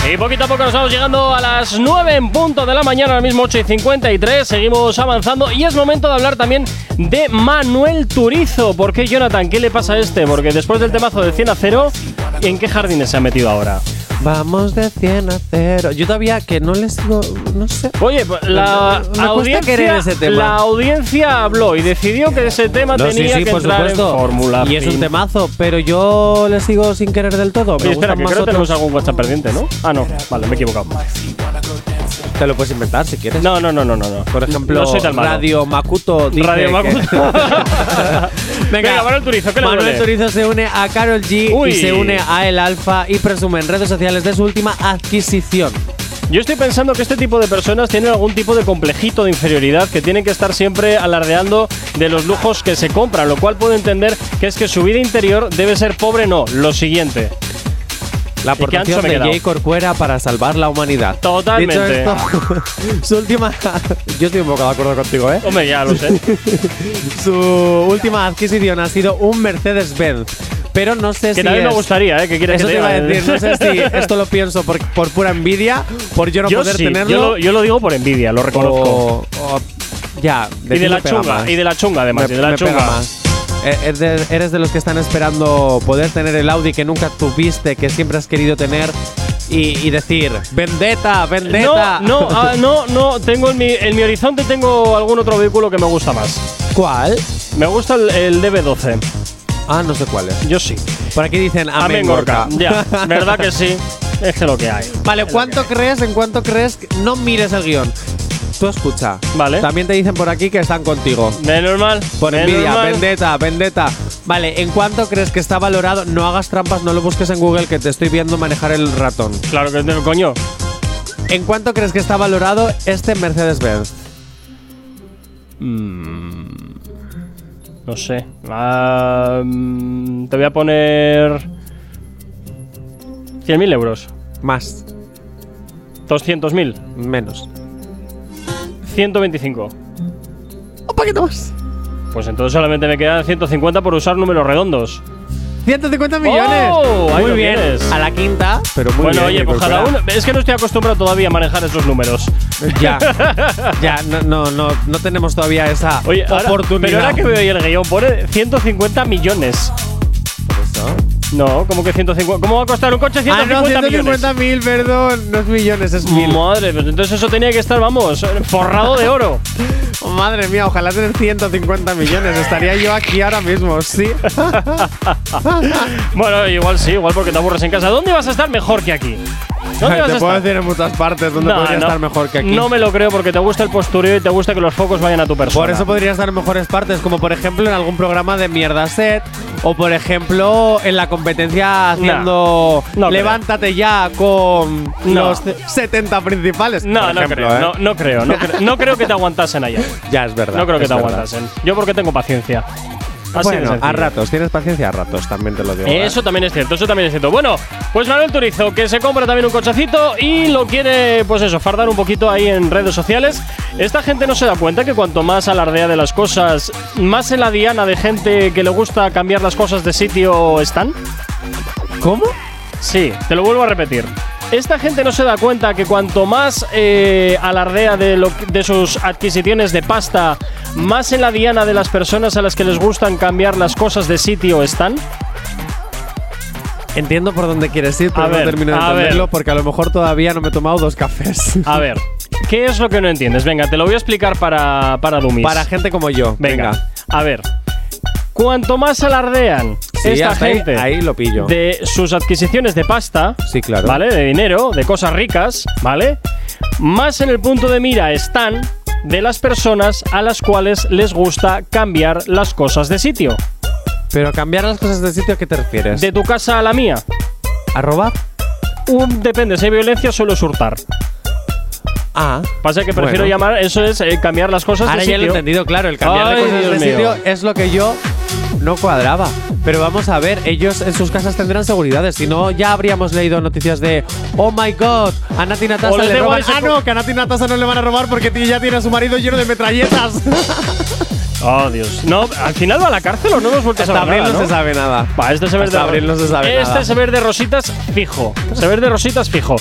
Y poquito a poco nos vamos llegando a las 9 en punto de la mañana, ahora mismo 8 y 53. Seguimos avanzando y es momento de hablar también de Manuel Turizo. ¿Por qué, Jonathan? ¿Qué le pasa a este? Porque después del temazo de 100 a 0, ¿en qué jardines se ha metido ahora? Vamos de 100 a 0. Yo todavía que no les sigo, no sé. Oye, pues la, Me cuesta audiencia, ese tema. la audiencia habló y decidió que ese tema No, sí, tenía sí, que por entrar supuesto. en fórmula. Y es un fin. temazo, pero yo le sigo sin querer del todo. Oye, Me espera, que más creo que tenemos algún WhatsApp pendiente, ¿no? Ah, no, vale, me he equivocado. Te lo puedes inventar si quieres. No, no, no, no, no. no. Por ejemplo, no soy tan malo. Radio Makuto dice Radio que- Makuto. Venga, Manuel Turizo, ¿qué le Manuel duele? Turizo se une a Carol G Uy. y se une a El Alfa y presume en redes sociales de su última adquisición. Yo estoy pensando que este tipo de personas tienen algún tipo de complejito de inferioridad que tienen que estar siempre alardeando de los lujos que se compran, lo cual puedo entender que es que su vida interior debe ser pobre, no, lo siguiente. La ¿Y qué ancho aportación me de? Jay Corcuera para salvar la humanidad. Totalmente. Dicho esto, su última. Yo estoy un poco de acuerdo contigo, ¿eh? Hombre, ya lo sé. Su última adquisición ha sido un Mercedes-Benz. Pero no sé Que si. también me es- gustaría, ¿eh? Que quieres Eso que te iba a decir. No sé si esto lo pienso por, por pura envidia, por yo no yo poder sí, tenerlo. yo lo, yo lo digo por envidia, lo reconozco. o- o- ya, y de la me chunga, más. y de la chunga además, Me- y de la me chunga. más. Eh, eres de, los que están esperando poder tener el Audi que nunca tuviste, que siempre has querido tener y, y decir, vendetta, vendetta. No, no, ah, no, no, tengo en mi, en mi horizonte tengo algún otro vehículo que me gusta más. ¿Cuál? Me gusta el, el DB12. Ah, no sé cuál es. Yo sí. Por aquí dicen Amén, Gorka. Gorka. Ya, ¿verdad que sí? Es que lo que hay. Vale, ¿cuánto crees? ¿En cuánto crees? que- No mires el guion. Tú escucha. Vale. También te dicen por aquí que están contigo. Menos mal. Por menos envidia, mal. vendetta, vendetta. Vale, ¿en cuánto crees que está valorado? No hagas trampas, no lo busques en Google que te estoy viendo manejar el ratón. Claro que tengo, coño. ¿En cuánto crees que está valorado este Mercedes-Benz? No sé. Ah, mm, te voy a poner. 100.000 euros. Más. 200.000. Menos. 125. Un poquito más. Pues entonces solamente me quedan 150 por usar números redondos. 150 millones. ¡Oh! Muy bien. tienes. A la quinta, pero muy bueno, bien. oye, pues cada uno. Es que no estoy acostumbrado todavía a manejar esos números. Ya. ya, no, no, no, no tenemos todavía esa Oye, ahora, oportunidad. pero ahora que veo ahí el guion, pone 150 millones. No, ¿cómo que 150? ¿Cómo va a costar un coche Ah, 150 no, millones? 150 mil, perdón. No es millones, es mil. Madre, pues entonces eso tenía que estar, vamos, forrado de oro. Oh, madre mía, ojalá tener 150 millones. Estaría yo aquí ahora mismo, sí. bueno, igual sí, igual porque te aburres en casa. ¿Dónde vas a estar mejor que aquí? ¿Dónde Te vas a puedo estar? decir en muchas partes donde No, podría no, estar mejor que aquí. No me lo creo porque te gusta el postureo y te gusta que los focos vayan a tu persona. Por eso podría estar en mejores partes, como por ejemplo en algún programa de mierda set, o por ejemplo en la competencia haciendo no creo. Levántate ya con los 70 principales. No, por ejemplo, creo, ¿eh? no, no creo, no creo, no creo que te aguantasen allá. Ya es verdad. No creo que te verdad. aguantasen. Yo porque tengo paciencia. Así Bueno, a ratos, tienes paciencia a ratos, también te lo digo. ¿eh? Eso también es cierto, eso también es cierto. Bueno, pues Manuel Turizo, que se compra también un cochecito y lo quiere, pues eso, fardar un poquito ahí en redes sociales. Esta gente no se da cuenta que cuanto más alardea de las cosas, más en la diana de gente que le gusta cambiar las cosas de sitio están. ¿Cómo? Sí, te lo vuelvo a repetir. Esta gente no se da cuenta que cuanto más eh, alardea de, lo, de sus adquisiciones de pasta, más en la diana de las personas a las que les gustan cambiar las cosas de sitio están. Entiendo por dónde quieres ir, pero A ver, no termino de entenderlo ver. porque a lo mejor todavía no me he tomado dos cafés. A ver, ¿qué es lo que no entiendes? Venga, te lo voy a explicar para, para Dummies. Para gente como yo. Venga, Venga. a ver. Cuanto más alardean Sí, esta ahí- gente ahí lo pillo. de sus adquisiciones de pasta, Sí, claro. ¿vale? De dinero, de cosas ricas, ¿vale? Más en el punto de mira están de las personas a las cuales les gusta cambiar las cosas de sitio. Pero cambiar las cosas de sitio, ¿a qué te refieres? De tu casa a la mía. ¿A robar? Depende, si hay violencia suelo surtar. Ah. Pasa que prefiero Bueno. llamar, eso es eh, cambiar las cosas Ahora de ya sitio. lo he entendido, claro. El cambiar Ay, de cosas Dios de mío. sitio es lo que yo no cuadraba. Pero vamos a ver, ellos en sus casas tendrán seguridades. Si no, ya habríamos leído noticias de Oh my god, a Nati Natasha le roban. Ah, no, que a Nati Natasha no le van a robar porque ya tiene a su marido lleno de metralletas. Oh, Dios. No, al final va a la cárcel o no hemos vuelto a saber abril nada, no se sabe nada. Va, este se de abril no se sabe Este nada. se ve de rositas fijo. Se de rositas fijo.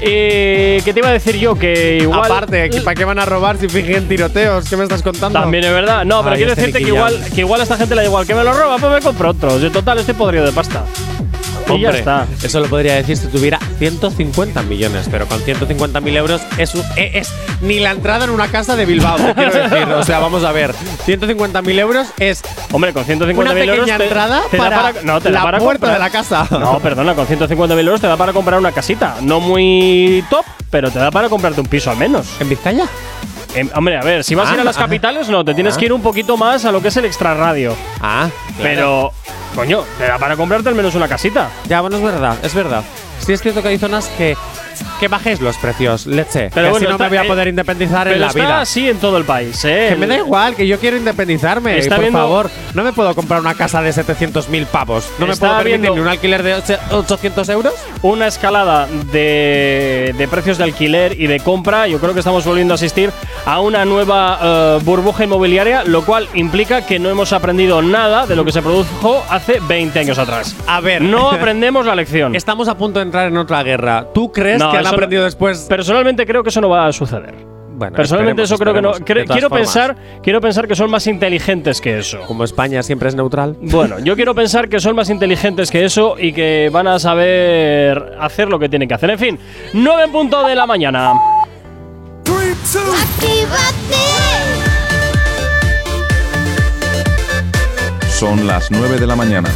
Eh, ¿Qué te iba a decir yo? Que igual. Aparte, ¿que ¿para qué van a robar si fingen tiroteos? ¿Qué me estás contando? También es verdad. No, pero Ay, quiero este decirte que igual, que igual a esta gente le da igual que me lo roba, pues me compro otro. En total, estoy podrido de pasta. Y ya Hombre, está. Eso lo podría decir si tuviera 150 millones, pero con 150.000 euros es, un- eh, es ni la entrada en una casa de Bilbao, te quiero decir. O sea, vamos a ver. 150.000 euros es Hombre, con 150.000 una euros. pequeña te- entrada te da para, no, te la para puerta comprar- de la casa. No, perdona, con 150.000 euros te da para comprar una casita. No muy top, pero te da para comprarte un piso al menos. ¿En Vizcaya? Em, hombre, a ver, si vas a ir a Ah, las ah. capitales, no, te tienes Ah. que ir un poquito más a lo que es el extrarradio. Ah, Pero, coño, te da para comprarte al menos una casita. Ya, bueno, es verdad, es verdad. Sí es cierto que hay zonas que, que bajéis los precios, leche. Pero que bueno, si no está- me voy a eh, poder independizar Pero en la está vida. así en todo el país, ¿eh? Que me da igual, que yo quiero independizarme. Está por viendo- favor, no me puedo comprar una casa de 700.000 pavos. No me puedo permitir ni un alquiler de ocho- 800 euros. Una escalada de, de precios de alquiler y de compra. Yo creo que estamos volviendo a asistir a una nueva eh, burbuja inmobiliaria, lo cual implica que no hemos aprendido nada de lo que se produjo hace 20 años atrás. A ver. No aprendemos la lección. Estamos a punto de entrar en otra guerra. ¿Tú crees No, que han no- aprendido después? Personalmente creo que eso no va a suceder. Bueno, Personalmente eso creo que no. Cre- quiero formas. pensar, quiero pensar que son más inteligentes que eso. Como España siempre es neutral. Bueno, yo quiero pensar que son más inteligentes que eso y que van a saber hacer lo que tienen que hacer. En fin, 9 en punto de la mañana. Son las 9 de la mañana.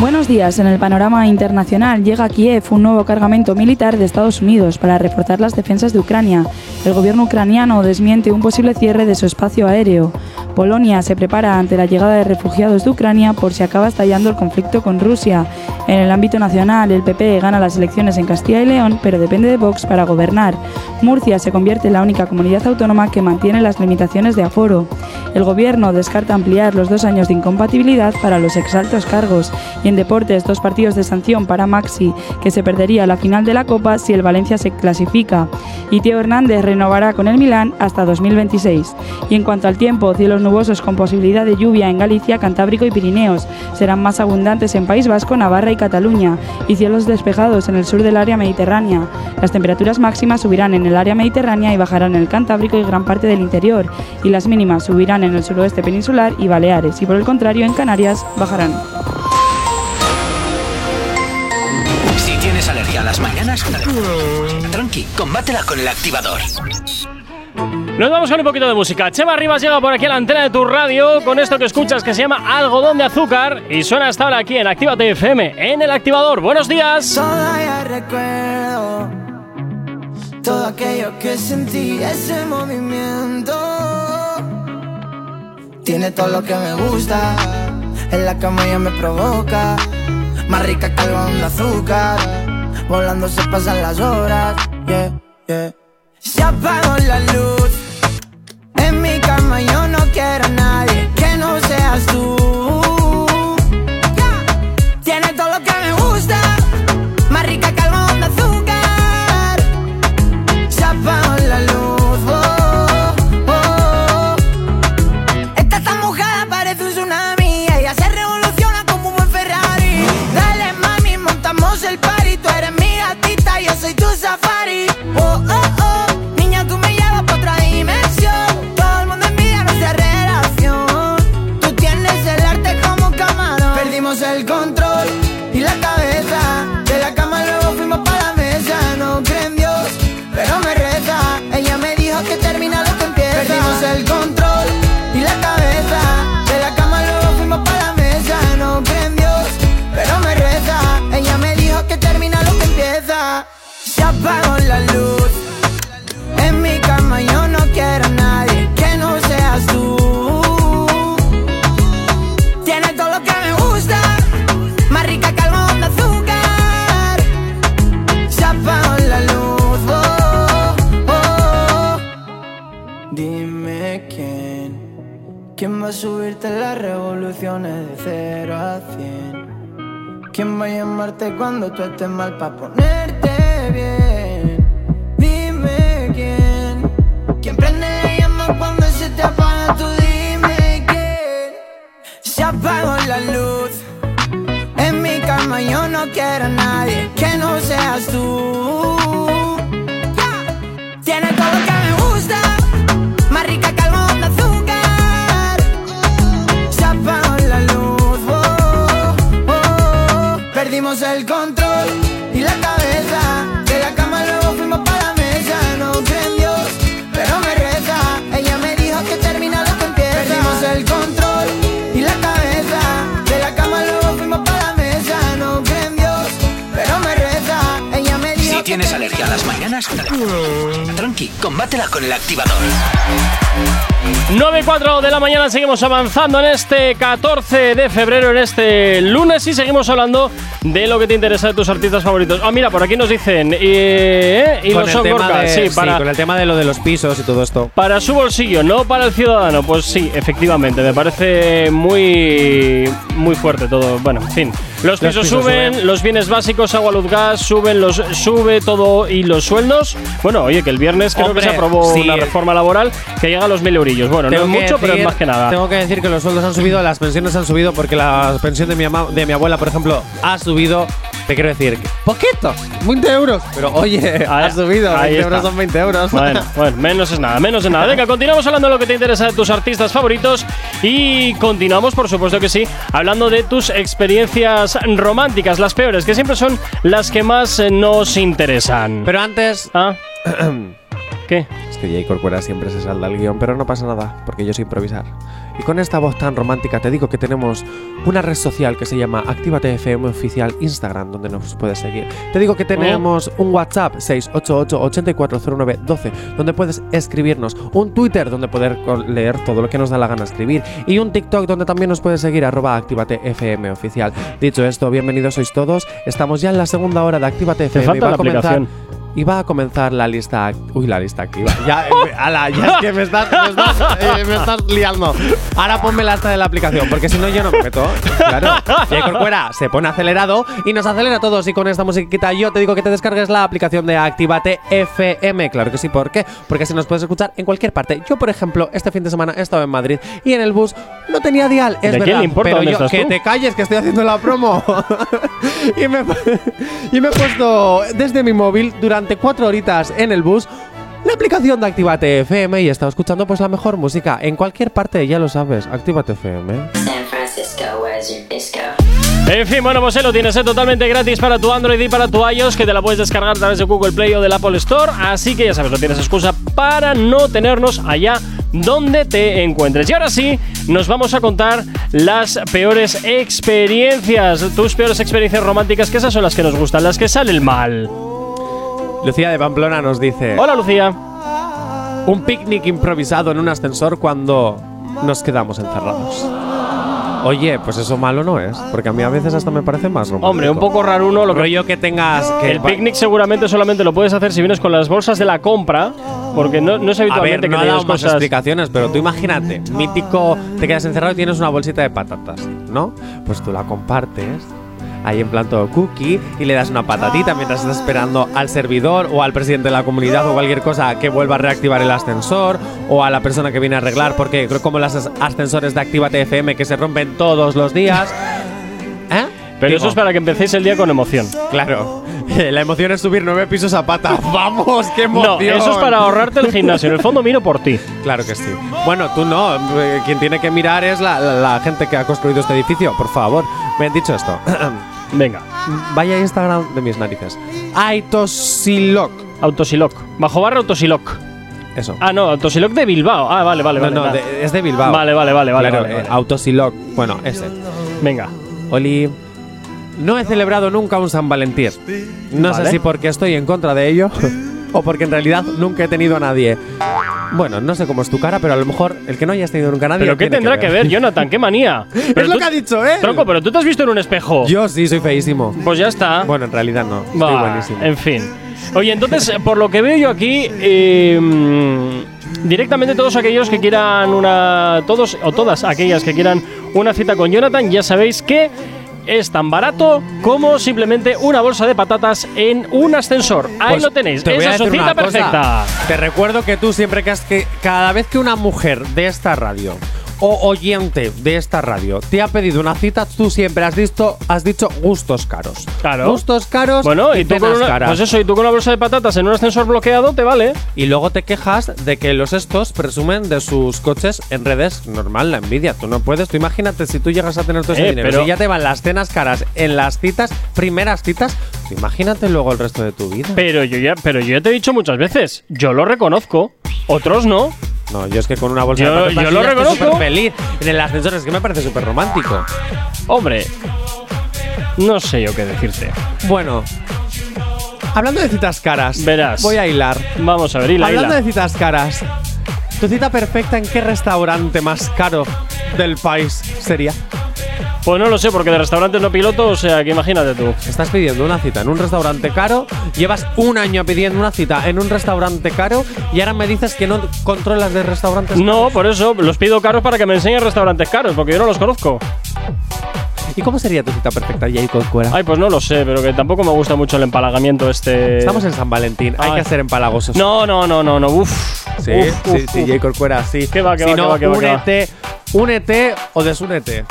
Buenos días. En el panorama internacional llega a Kiev un nuevo cargamento militar de Estados Unidos para reforzar las defensas de Ucrania. El gobierno ucraniano desmiente un posible cierre de su espacio aéreo. Polonia se prepara ante la llegada de refugiados de Ucrania por si acaba estallando el conflicto con Rusia. En el ámbito nacional, el PP gana las elecciones en Castilla y León, pero depende de Vox para gobernar. Murcia se convierte en la única comunidad autónoma que mantiene las limitaciones de aforo. El gobierno descarta ampliar los dos años de incompatibilidad para los exaltos cargos. Y en deportes, dos partidos de sanción para Maxi, que se perdería la final de la Copa si el Valencia se clasifica. Y Teo Hernández renovará con el Milán hasta 2026. Y en cuanto al tiempo, cielos nubosos con posibilidad de lluvia en Galicia, Cantábrico y Pirineos. Serán más abundantes en País Vasco, Navarra y Cataluña. Y cielos despejados en el sur del área mediterránea. Las temperaturas máximas subirán en el área mediterránea y bajarán en el Cantábrico y gran parte del interior. Y las mínimas subirán en el suroeste peninsular y Baleares. Y por el contrario, en Canarias bajarán. Si tienes alergia a las mañanas, tranqui, combátela con el activador. Nos vamos con un poquito de música. Chema Rivas llega por aquí a la antena de tu radio con esto que escuchas que se llama Algodón de Azúcar y suena hasta ahora aquí en Actívate FM, en el activador. ¡Buenos días! Todavía recuerdo todo aquello que sentí, ese movimiento. Tiene todo lo que me gusta, en la cama ya me provoca. Más rica que algodón de azúcar, volando se pasan las horas. Yeah, yeah. Se apagó la luz, en mi cama yo no quiero a nadie que no seas tú. Dime quién, quién va a subirte las revoluciones de 0 a 100. ¿Quién va a llamarte cuando tú estés mal para ponerte bien? Dime quién, quién prende la llama cuando se te apaga tú dime quién. Se apagó la luz, en mi cama yo no quiero a nadie que no seas tú. Yeah. Tienes todo lo que me gusta. Perdimos el control tienes alergia a las mañanas, tranqui, combátela con el activador. 9 y 4 de la mañana seguimos avanzando en este 14 de febrero, en este lunes y seguimos hablando de lo que te interesa de tus artistas favoritos. Ah, mira, por aquí nos dicen, eh, y con, los el son tema Gorka, de, sí, sí, para, con el tema de lo de los pisos y todo esto. para su bolsillo, no para el ciudadano. Pues sí, efectivamente, me parece muy, muy fuerte todo. Bueno, en fin. Los pisos suben, suben. los bienes básicos, agua, luz, gas, suben, los sube todo y los sueldos. Bueno, oye, que el viernes creo Hombre, que se aprobó sí. una reforma laboral que llega a los mil eurillos. Bueno, no es Tengo mucho, pero es más que nada. Tengo que decir que los sueldos han subido, las pensiones han subido, porque la pensión de mi, ama- de mi abuela, por ejemplo, ha subido. Te quiero decir, poquito, 20 euros. Pero oye, ha subido, ahí 20 está. euros son 20 euros. Bueno, bueno, menos es nada, menos es nada. Venga, continuamos hablando de lo que te interesa de tus artistas favoritos y continuamos, por supuesto que sí, hablando de tus experiencias románticas, las peores, que siempre son las que más eh, nos interesan. Pero antes. ¿Ah? ¿Qué? Es que Jay Corcuera siempre se salda el guion, pero no pasa nada, porque yo sé improvisar. Y con esta voz tan romántica te digo que tenemos una red social que se llama Actívate FM Oficial Instagram, donde nos puedes seguir. Te digo que tenemos un WhatsApp 688-8409-12, donde puedes escribirnos. Un Twitter, donde poder leer todo lo que nos da la gana escribir. Y un TikTok, donde también nos puedes seguir, arroba Actívate FM Oficial. Dicho esto, bienvenidos sois todos. Estamos ya en la segunda hora de Actívate FM. falta y va la a comenzar- aplicación. Y va a comenzar la lista. Uy, la lista activa. Ya, eh, ala, ya es que me estás, me estás, eh, me estás liando. Ahora ponme la esta de la aplicación, porque si no yo no me meto. Claro. Corcuera se pone acelerado y nos acelera a todos. Y con esta musiquita yo te digo que te descargues la aplicación de Actívate FM. Claro que sí, ¿por qué? Porque así nos puedes escuchar en cualquier parte. Yo, por ejemplo, este fin de semana he estado en Madrid y en el bus no tenía dial. Es ¿De verdad. quién le importa pero yo, estás que tú? te calles, que estoy haciendo la promo. y, me, y me he puesto desde mi móvil durante cuatro horitas en el bus la aplicación de Actívate FM y he estado escuchando pues la mejor música en cualquier parte, ya lo sabes, Actívate FM. San Francisco, where's your disco? En fin, bueno, pues ahí lo tienes eh, totalmente gratis para tu Android y para tu iOS, que te la puedes descargar a través de Google Play o del Apple Store. Así que ya sabes, no tienes excusa para no tenernos allá donde te encuentres. Y ahora sí, nos vamos a contar las peores experiencias, tus peores experiencias románticas, que esas son las que nos gustan, las que salen mal. Lucía de Pamplona nos dice: Hola, Lucía. Un picnic improvisado en un ascensor cuando nos quedamos encerrados. Oye, pues eso malo no es, porque a mí a veces hasta me parece más romántico. Hombre, un poco raro uno. Lo que rollo que tengas que el picnic seguramente solamente lo puedes hacer si vienes con las bolsas de la compra, porque no, no es A ver, habitualmente no que ha dado tengas más cosas. explicaciones, pero tú imagínate, mítico, te quedas encerrado y tienes una bolsita de patatas, ¿no? Pues tú la compartes, ahí en plan todo cookie, y le das una patatita mientras estás esperando al servidor o al presidente de la comunidad o cualquier cosa que vuelva a reactivar el ascensor o a la persona que viene a arreglar, porque creo como los as- ascensores de Actívate FM que se rompen todos los días. ¿Eh? Pero Digo, eso es para que empecéis el día con emoción. Claro. La emoción es subir nueve pisos a pata. ¡Vamos! ¡Qué emoción! No, eso es para ahorrarte el gimnasio. En el fondo miro por ti. Claro que sí. Bueno, tú no. Eh, Quien tiene que mirar es la, la- la gente que ha construido este edificio. Por favor. Bien dicho esto. Venga. Vaya Instagram de mis narices. Aitosilok. Autosiloc. Bajo barra Autosiloc. Eso. Ah, no, Autosiloc de Bilbao. Ah, vale, vale, no, vale. no, de- es de Bilbao. Vale, vale, vale, vale. Claro, vale, eh, vale. Autosilok. Bueno, ese. Venga. Oli. No he celebrado nunca un San Valentín. No Vale. sé si porque estoy en contra de ello o porque en realidad nunca he tenido a nadie. Bueno, no sé cómo es tu cara, pero a lo mejor el que no hayas tenido nunca a nadie. ¿Pero qué tendrá que ver, Jonathan? ¡Qué manía! Pero es lo tú- que ha dicho, ¿eh? Tronco, pero tú te has visto en un espejo. Yo sí, soy feísimo. Pues ya está. Bueno, en realidad no. Estoy Bah, buenísimo. En fin. Oye, entonces, por lo que veo yo aquí, eh, directamente todos aquellos que quieran una. Todos o todas aquellas que quieran una cita con Jonathan, ya sabéis que es tan barato como simplemente una bolsa de patatas en un ascensor. Ahí Pues lo tenéis. te es cosa. perfecta. Te recuerdo que tú siempre que has que cada vez que una mujer de esta radio o oyente de esta radio te ha pedido una cita, tú siempre has dicho, has dicho gustos caros. Claro. Gustos caros Bueno, y tú, con una, caras. pues eso, y tú con una bolsa de patatas en un ascensor bloqueado te vale. Y luego te quejas de que los estos presumen de sus coches en redes. Normal, la envidia. Tú no puedes. Tú imagínate si tú llegas a tener todo ese Eh, dinero. pero- Si ya te van las cenas caras en las citas, primeras citas, tú imagínate luego el resto de tu vida. Pero yo ya, pero yo ya te he dicho muchas veces, yo lo reconozco. Otros no. No, yo es que con una bolsa Yo- de patatas yo lo reconozco. feliz. En el ascensor es que me parece súper romántico. Hombre, no sé yo qué decirte. Bueno, hablando de citas caras, Verás. voy a hilar. Vamos a ver, hila, hablando hila. de citas caras, ¿tu cita perfecta en qué restaurante más caro del país sería? Pues no lo sé, porque de restaurantes no piloto, o sea que imagínate tú. Estás pidiendo una cita en un restaurante caro, llevas un año pidiendo una cita en un restaurante caro y ahora me dices que no controlas de restaurantes No, por eso los pido caros para que me enseñen restaurantes caros, porque yo no los conozco. ¿Y cómo sería tu cita perfecta, Jacob Cuera? Ay, pues no lo sé, pero que tampoco me gusta mucho el empalagamiento este. Estamos en San Valentín, hay Ay. que ser empalagosos. No, no, no, no, no, uff. Sí, Uf, sí, uf, sí, uf. Jacob Cuera, sí. ¿Qué va, qué si va, qué no, va, qué va, qué va? únete, únete o desúnete.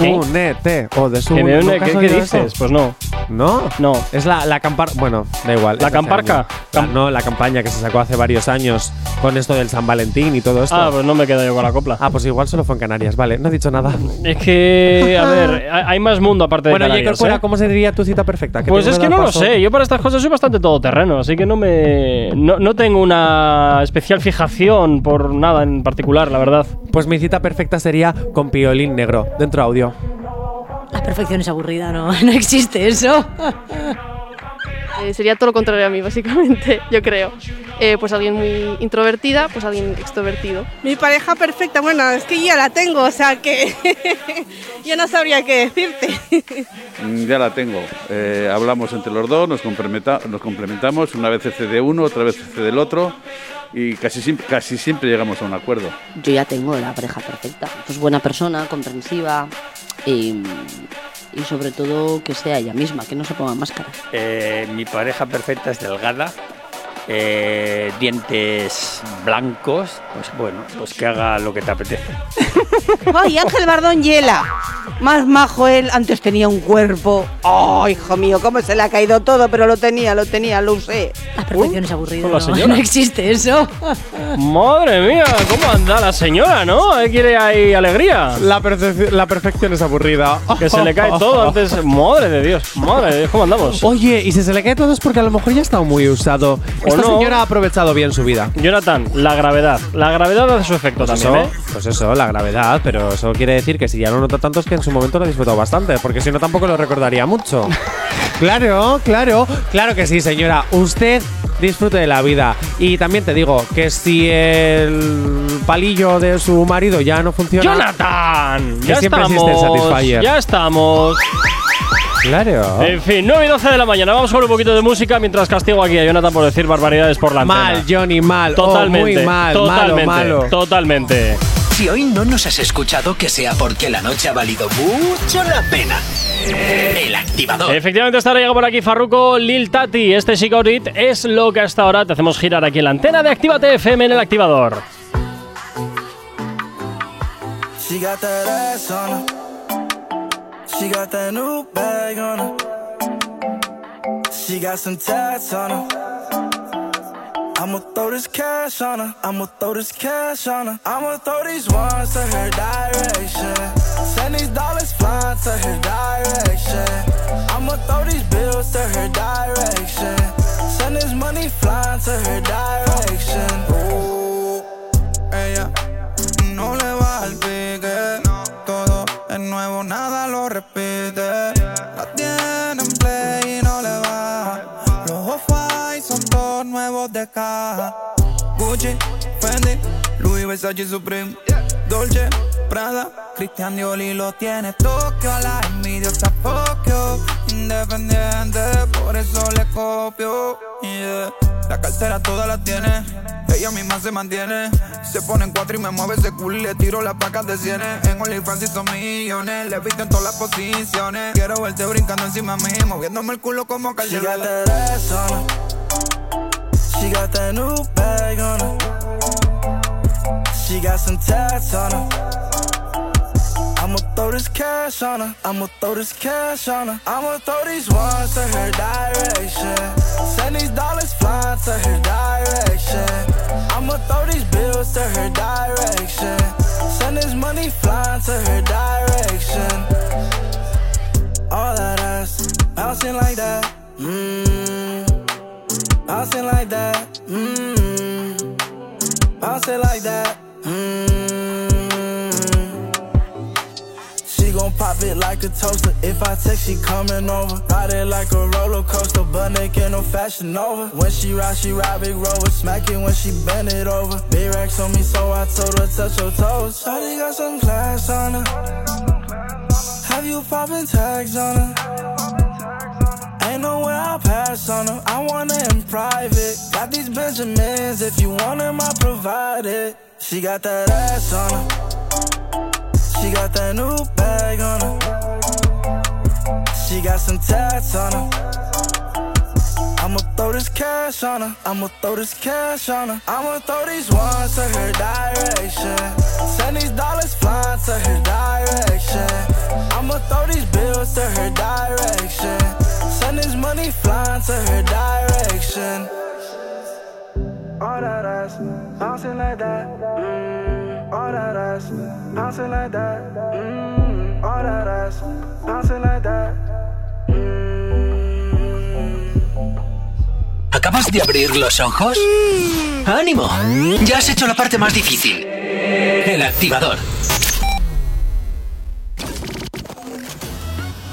Únete o Que me ¿Nunca has ¿Qué, dices? eso? Pues no. ¿No? No. Es la, la campar... Bueno, da igual. ¿La camparca? La- no, la campaña que se sacó hace varios años con esto del San Valentín y todo esto. Ah, pues no me quedo yo con la copla. Ah, pues igual solo fue en Canarias. Vale, no he dicho nada. Es que, a ver, hay más mundo aparte de bueno, Canarias, Jacob Cuera, ¿eh? ¿cómo sería tu cita perfecta? Pues es que no lo sé. Yo para estas cosas soy bastante todoterreno, así que no me. No, no tengo una especial fijación por nada en particular, la verdad. Pues mi cita perfecta sería con piolín negro, dentro audio. La perfección es aburrida, no, no existe eso. Eh, sería todo lo contrario a mí, básicamente, yo creo. Eh, pues alguien muy introvertida, pues alguien extrovertido. Mi pareja perfecta, bueno, es que ya la tengo, o sea que yo no sabría qué decirte. Mm, Ya la tengo. Eh, hablamos entre los dos, nos, complementa- nos complementamos. Una vez cede de uno, otra vez cede del otro. Y casi, sim- casi siempre llegamos a un acuerdo. Yo ya tengo la pareja perfecta. Pues buena persona, comprensiva y, y sobre todo que sea ella misma, que no se ponga máscara. Eh, mi pareja perfecta es delgada, eh, dientes blancos, pues bueno, pues que haga lo que te apetece. Ay, Ángel Bardón hiela. Más majo él, antes tenía un cuerpo. Oh, hijo mío, cómo se le ha caído todo, pero lo tenía, lo tenía, lo usé. La perfección es aburrida, con la no, señora. no existe eso. Madre mía, ¿cómo anda la señora, no? Eh, Quiere ahí alegría. La, perce- la perfección es aburrida. Que se le cae todo antes. Madre de Dios, madre de Dios, ¿cómo andamos? Oye, y si se le cae todo es porque a lo mejor ya ha estado muy usado. Esta no. señora ha aprovechado bien su vida. Jonathan, la gravedad. La gravedad hace su efecto Pues también, eso, ¿eh? pues eso, la gravedad, pero eso quiere decir que si ya no nota tanto es que en su momento lo ha disfrutado bastante, porque si no tampoco lo recordaría mucho. claro, claro, claro que sí, señora. Usted disfrute de la vida. Y también te digo que si el palillo de su marido ya no funciona. ¡Jonathan! que Ya siempre estamos. existe el Satisfyer. Ya estamos. Claro. En fin, 9 y 12 de la mañana. Vamos con un poquito de música mientras castigo aquí a Jonathan por decir barbaridades por la antena. Mal, Johnny, mal. Oh, Totalmente. muy mal, malo, totalmente. malo. Totalmente. Si hoy no nos has escuchado, que sea porque la noche ha valido mucho la pena. El activador. Efectivamente, hasta ahora llega por aquí Farruko Lil Tati. Este Sigorit es lo que hasta ahora te hacemos girar aquí en la antena de Actívate FM en el activador. She got that ass on her. She got that new bag on her. She got some tats on her. I'ma throw this cash on her. I'ma throw this cash on her. I'ma throw these ones to her direction. Send these dollars flying to her direction. I'ma throw these bills to her direction. Send this money flying to her direction. Ooh, caja. Gucci, Fendi, Louis Versace Supreme, Dolce, Prada, Christian Dior lo tiene Tokio. La envidiosa Tokio, independiente, por eso le copio. Yeah. La cartera toda la tiene. Ella misma se mantiene. Se pone en cuatro y me mueve ese culo y le tiro las placas de cienes. En OnlyFans y son millones. Le viste en todas las posiciones. Quiero verte brincando encima de mí. Moviéndome el culo como She She got that new bag on her. She got some tats on her. I'ma throw this cash on her. I'ma throw this cash on her. I'ma throw these ones to her direction. Send these dollars flying to her direction. I'ma throw these bills to her direction. Send this money flying to her direction. All that ass bouncing like that. Mmm. Bouncing like that. Mmm. Bouncing like that. Mmm. She gon' pop it like a toaster. If I text, she coming over. Ride it like a roller coaster, but naked, no fashion over. When she ride, she ride big rover. Smack it when she bend it over. Big racks on me, so I told her touch your toes. Shawty got some class on her. Have you popping tags on her? I'll pass on her. I want her in private. Got these Benjamins. If you want them, I provide it. She got that ass on her. She got that new bag on her. She got some tats on her. I'ma throw this cash on her. I'ma throw this cash on her. I'ma throw these ones to her direction. Send these dollars flying to her direction. I'ma throw these bills to her direction. Send this money flying to her direction. All that ass, bouncing like that. Mm, all that ass, bouncing like that. Mm, all that ass, bouncing like that. ¿Acabas de abrir los ojos? ¡Ánimo! Ya has hecho la parte más difícil. El activador.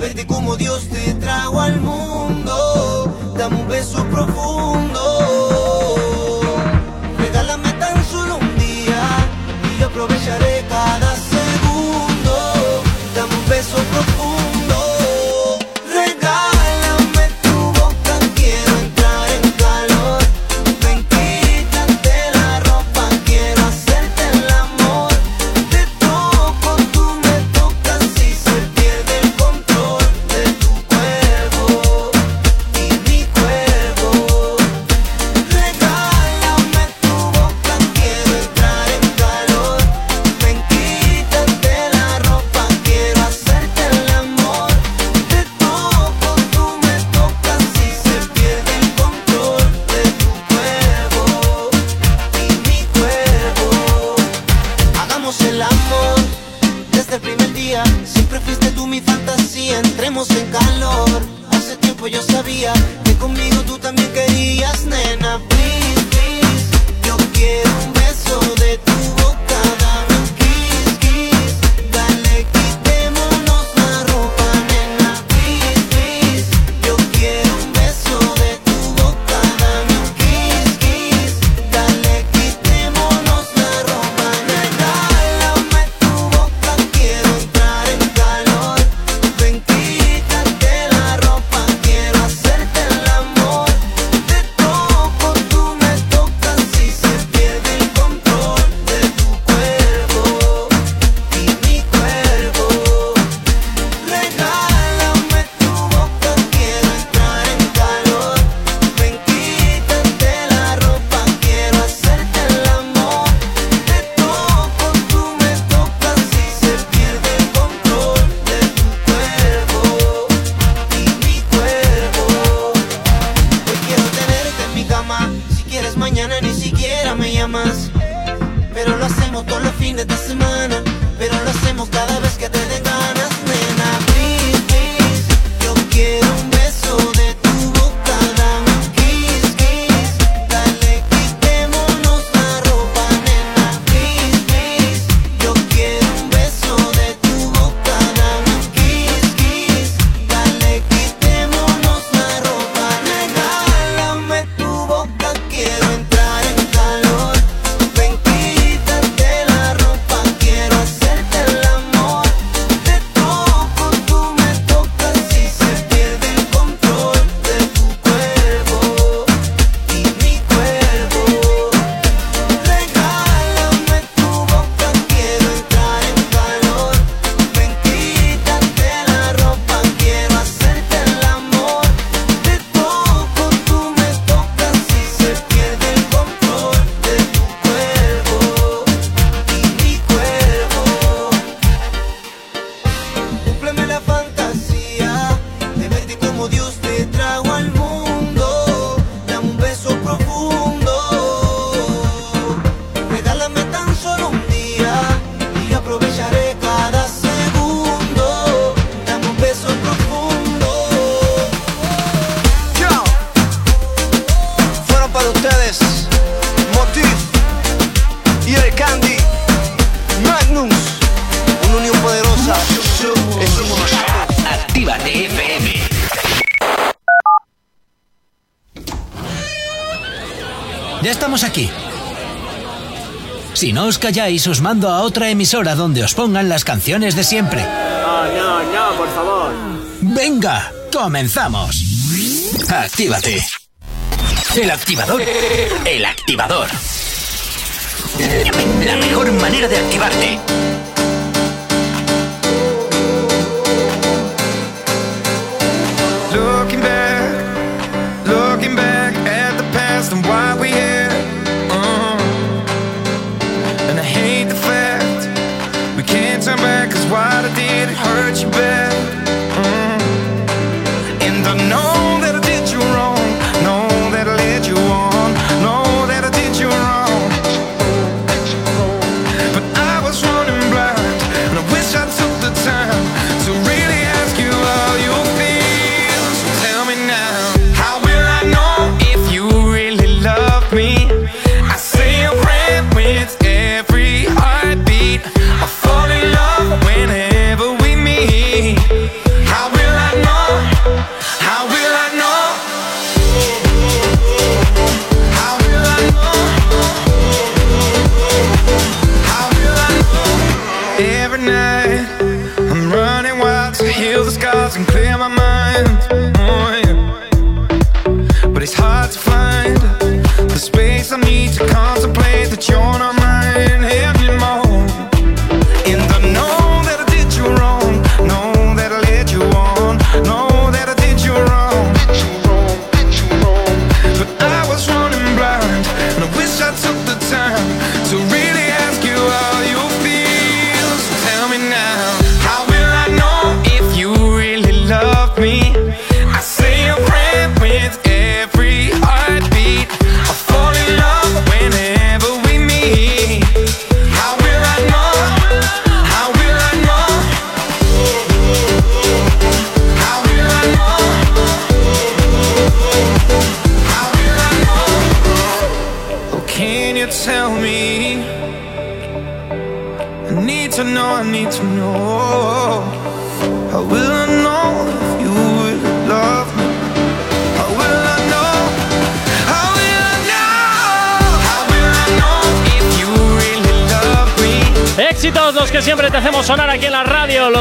Verte como Dios te trajo al mundo. Dame un beso profundo. calláis, os mando a otra emisora donde os pongan las canciones de siempre. No, no, por favor. Venga, comenzamos. Actívate. El activador. El activador. La mejor manera de activarte. much better.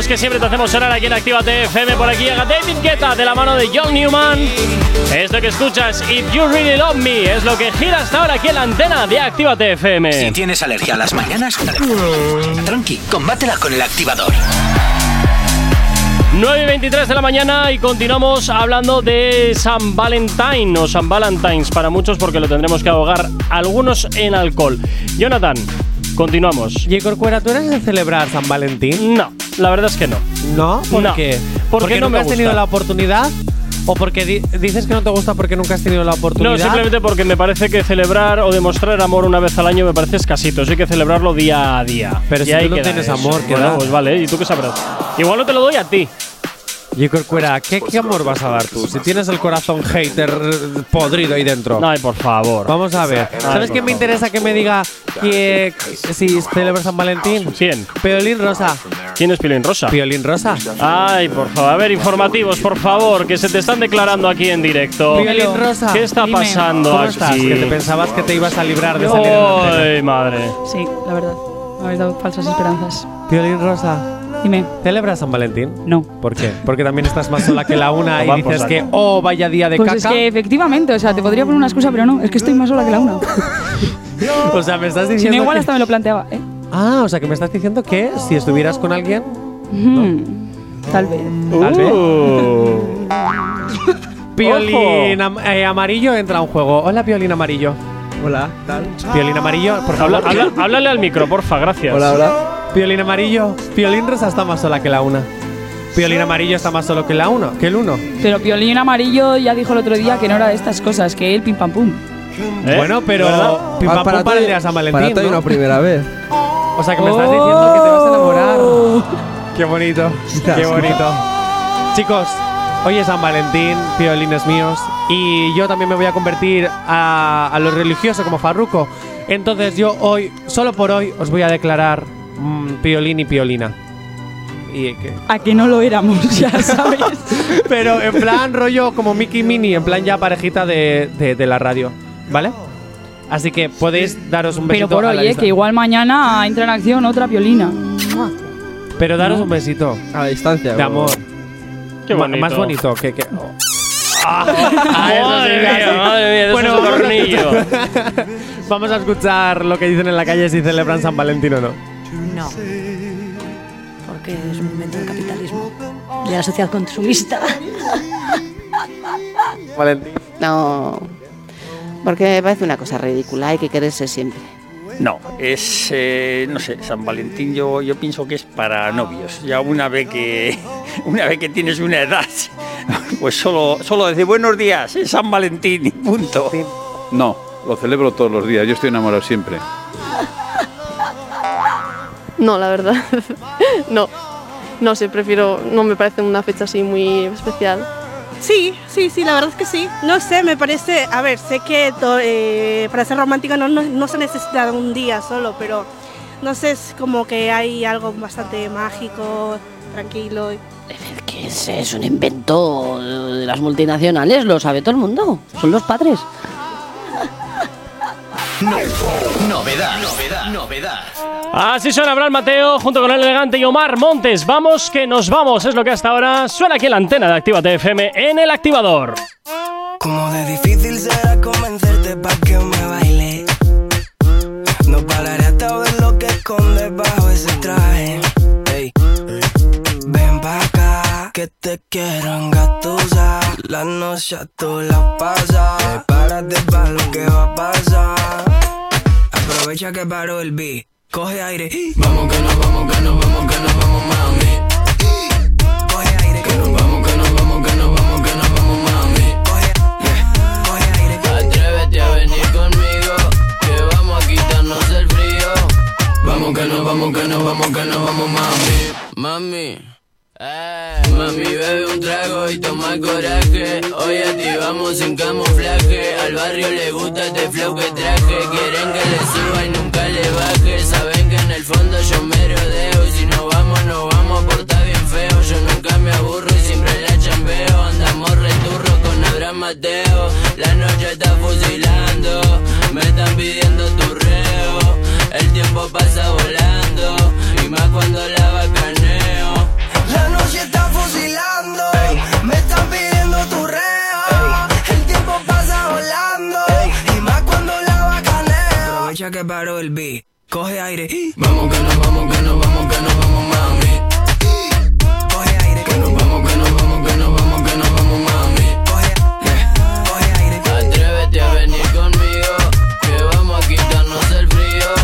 que siempre te hacemos sonar aquí en Actívate FM. Por aquí llega David Guetta de la mano de John Newman. Esto que escuchas, If You Really Love Me, es lo que gira hasta ahora aquí en la antena de Actívate FM. Si tienes alergia a las mañanas, tranqui, combátela con el activador. 9 y 23 de la mañana y continuamos hablando de San Valentín o San Valentines para muchos porque lo tendremos que ahogar algunos en alcohol. Jonathan, continuamos. ¿Y Corcuera, tú eres de celebrar San Valentín? No la verdad es que no. ¿No? ¿Por qué? ¿Porque, no nunca me has tenido la oportunidad? ¿O porque dices que no te gusta porque nunca has tenido la oportunidad? No, simplemente porque me parece que celebrar o demostrar amor una vez al año me parece escasito. Hay que celebrarlo día a día. Pero y si tú no tienes eso. amor, que bueno, pues vale, ¿y tú qué sabrás? Igual no te lo doy a ti. Y Corcuera, ¿qué, ¿qué amor vas a dar tú? Si tienes el corazón hater podrido ahí dentro. Ay, por favor. Vamos a ver. ¿Sabes qué me interesa que me diga que, si celebra San Valentín? ¿Quién? Piolín Rosa. ¿Quién es Piolín Rosa? Piolín Rosa. Ay, por favor. A ver, informativos, por favor, que se te están declarando aquí en directo. Piolín Rosa. ¿Qué está dime, pasando ¿Cómo aquí? estás? Que te pensabas que te ibas a librar de salir. Ay, madre. Sí, la verdad. Me habéis dado falsas esperanzas. Piolín Rosa. Dime. ¿Celebras San Valentín? No. ¿Por qué? Porque también estás más sola que la una y dices que, oh, vaya día de Pues caca. es que efectivamente, o sea, te podría poner una excusa, pero no, es que estoy más sola que la una. O sea, me estás Si diciendo. no, igual que- hasta me lo planteaba, ¿eh? Ah, o sea, que me estás diciendo que si estuvieras con alguien. Mm, Tal vez. Tal vez. Uh. Piolín am- eh, amarillo entra a un juego. Hola, Piolín amarillo. Hola, ¿tal? Piolín amarillo, por favor. Habla- habla- háblale al micro, porfa, gracias. Hola, hola. Piolín amarillo. Piolín rosa está más sola que la una. Piolín amarillo está más solo que la uno, que el uno. Pero Piolín Amarillo ya dijo el otro día que no era de estas cosas, que él pim pam pum. ¿Eh? Bueno, pero ¿Verdad? pim pam pum para el día de San Valentín. Para ¿no? una primera vez. O sea, que me estás diciendo que te vas a enamorar. Qué bonito, qué bonito. Chicos, hoy es San Valentín, piolines míos, y yo también me voy a convertir a, a lo religioso como Farruco. Entonces yo hoy, solo por hoy, os voy a declarar mm, piolín y piolina. Y que- A que no lo éramos, ya sabes. Pero en plan rollo como Mickey Mini, en plan ya parejita de, de- de la radio, ¿vale? Así que podéis daros un besito Pero por a la hoy, ¿eh? distancia. que igual mañana entra en acción otra Piolina. Pero daros un besito. A la distancia. De amor. Qué Ma- bonito. Más bonito que. que oh. Madre mía, madre mía, de Bueno, esos vamos a, vamos a escuchar lo que dicen en la calle si celebran San Valentín o no. No. Porque es un invento del capitalismo. De la sociedad consumista. Valentín. No. Porque me parece una cosa ridícula, hay que quererse siempre. No, es, eh, no sé, San Valentín yo, yo pienso que es para novios. Ya una vez que, una vez que tienes una edad, pues solo, solo decir buenos días, es San Valentín y punto. No, lo celebro todos los días. Yo estoy enamorado siempre. No, la verdad. no. No sé, prefiero. No me parece una fecha así muy especial. Sí, sí, sí, la verdad es que sí. No sé, me parece, a ver, sé que to- eh, para ser romántica no, no, no se necesita un día solo, pero no sé, es como que hay algo bastante mágico, tranquilo. Que ese es un invento de las multinacionales, lo sabe todo el mundo. Son los padres. Novedad, novedad, novedad. Así suena Abraham Mateo junto con el elegante y Omar Montes. Vamos que nos vamos. Es lo que hasta ahora suena aquí en la antena de Activa FM en el activador. Como de difícil será convencerte pa' que me baile. No pararé hasta ver lo que escondes bajo ese traje. Que te quiero engatusar. La noche tú la pasas. Prepárate pa' lo que va a pasar. Aprovecha que paró el beat. Coge aire. Vamos que nos vamos, que nos vamos, que nos vamos, mami. Coge aire. Que nos vamos, que nos vamos, que nos vamos, que nos vamos, mami. Atrévete a venir conmigo, que vamos a quitarnos el frío. Vamos que nos vamos, que nos vamos, que nos vamos, mami. Mami. Eh, Mami, bebe un trago y toma coraje. Hoy activamos sin camuflaje. Al barrio le gusta este flow que traje. Quieren que le suba y nunca le baje. Saben que en el fondo yo me rodeo. Y si no vamos, no vamos por estar bien feo. Yo nunca me aburro y siempre la chambeo. Andamos returro con Abraham Mateo. La noche está fusilando. Me están pidiendo tu reo. El tiempo pasa volando. Y más cuando la bacaneo. La noche está fusilando. Me están pidiendo tu reo. El tiempo pasa volando. Y más cuando la bacaneo. Aprovecha que paró el beat. Coge aire. Vamos que nos vamos, que nos vamos, que nos vamos, mami. Coge aire. Que nos vamos, que nos vamos, que nos vamos, que nos vamos, mami. Atrévete a venir conmigo, que vamos a quitarnos el frío.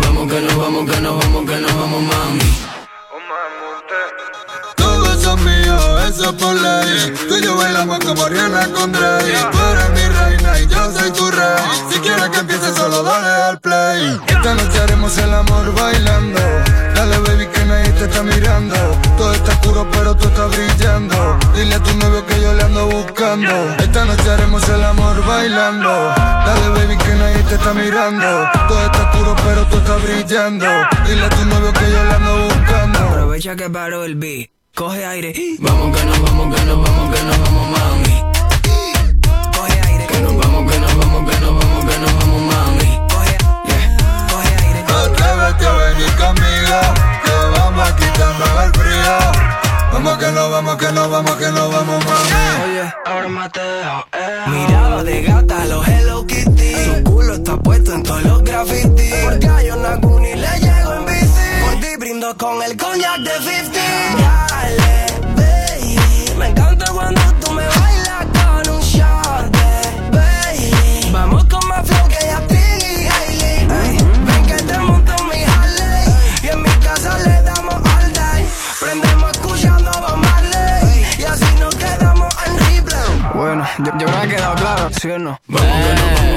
Vamos que nos vamos, que nos vamos, que nos vamos, mami. Por ley. Tú y yo bailamos como Rihanna con Drake. Tú eres mi reina y yo soy tu rey. Si quieres que empiece, solo dale al play. Esta noche haremos el amor bailando. Dale, baby, que nadie te está mirando. Todo está oscuro, pero tú estás brillando. Dile a tu novio que yo le ando buscando. Esta noche haremos el amor bailando. Dale, baby, que nadie te está mirando. Todo está oscuro, pero tú estás brillando. Dile a tu novio que yo le ando buscando. Aprovecha que paró el beat. Coge aire. Vamos que nos vamos, que nos vamos, que nos vamos, mami. Coge aire. Que nos vamos, que nos vamos, que nos vamos, que nos vamos, mami. Coge, yeah. Coge aire. Atrévete a venir conmigo, que vamos a quitarnos el frío. Vamos que no vamos, que no vamos, que no vamos, mami. Oye, ahora Mateo, eh. Mirada de gata, los Hello Kitty. Su culo está puesto en todos los grafitis. Porque a Yonaguni le llego en bici. Por ti brindo con el cognac de 50. Bueno, yo, yo que ha quedado claro, ¿sí o no? Vamos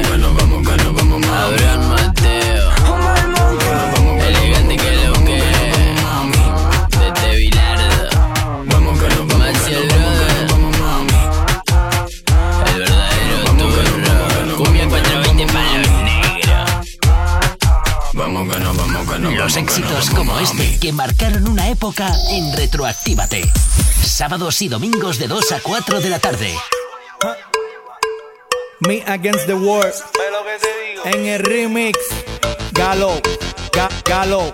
que no vamos, que no vamos, que no vamos, Adrián Mateo. Elegante que lo que Desde Bilardo. Vamos que no vamos, que no vamos, vamos. El verdadero turro. Cumbia 420 para los. Vamos que vamos, que vamos. Los éxitos como este que marcaron una época en Retroactívate. Sábados y domingos de 2 a 4 de la tarde. Me Against the World. En el remix. Galo. Ga- Galo.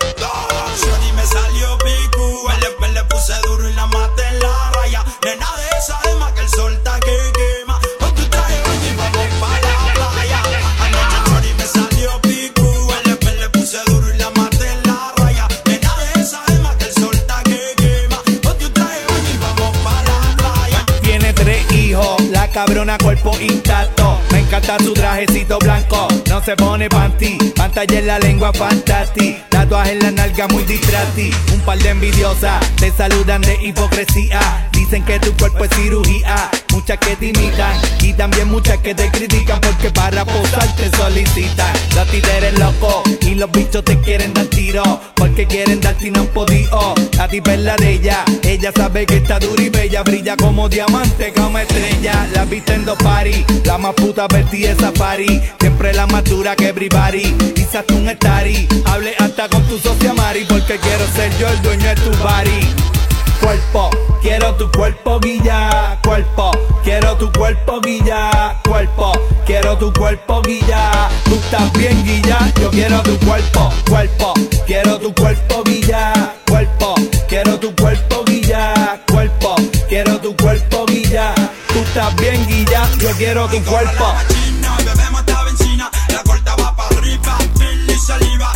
Shorty me salió picu, el le puse duro y la maté en la raya. Nena de esa además que el sol cabrona cuerpo intacto. Me encanta su trajecito blanco, no se pone panty. Pantalla en la lengua fantasy. Tatuaje en la nalga muy distracti. Un par de envidiosas te saludan de hipocresía. Dicen que tu cuerpo es cirugía. Muchas que te imitan y también muchas que te critican porque para posar te solicitan. Los títeres locos y los bichos te quieren dar tiro porque quieren darte y no han podido. La tipa es la de ella, ella sabe que está dura y bella, brilla como diamante, como estrella. La viste en dos party, la más puta vestida de safari, siempre la más dura que everybody. Quizás tú un estari, hable hasta con tu socia Mari porque quiero ser yo el dueño de tu body cuerpo, quiero tu cuerpo guilla, cuerpo, quiero tu cuerpo guilla, cuerpo, quiero tu cuerpo guilla, tú estás bien guilla, yo quiero tu cuerpo, cuerpo, quiero tu cuerpo guilla, cuerpo, quiero tu cuerpo guilla, cuerpo, quiero tu cuerpo guilla, tú estás bien guilla, yo quiero tu cuerpo. La corta va para arriba, saliva,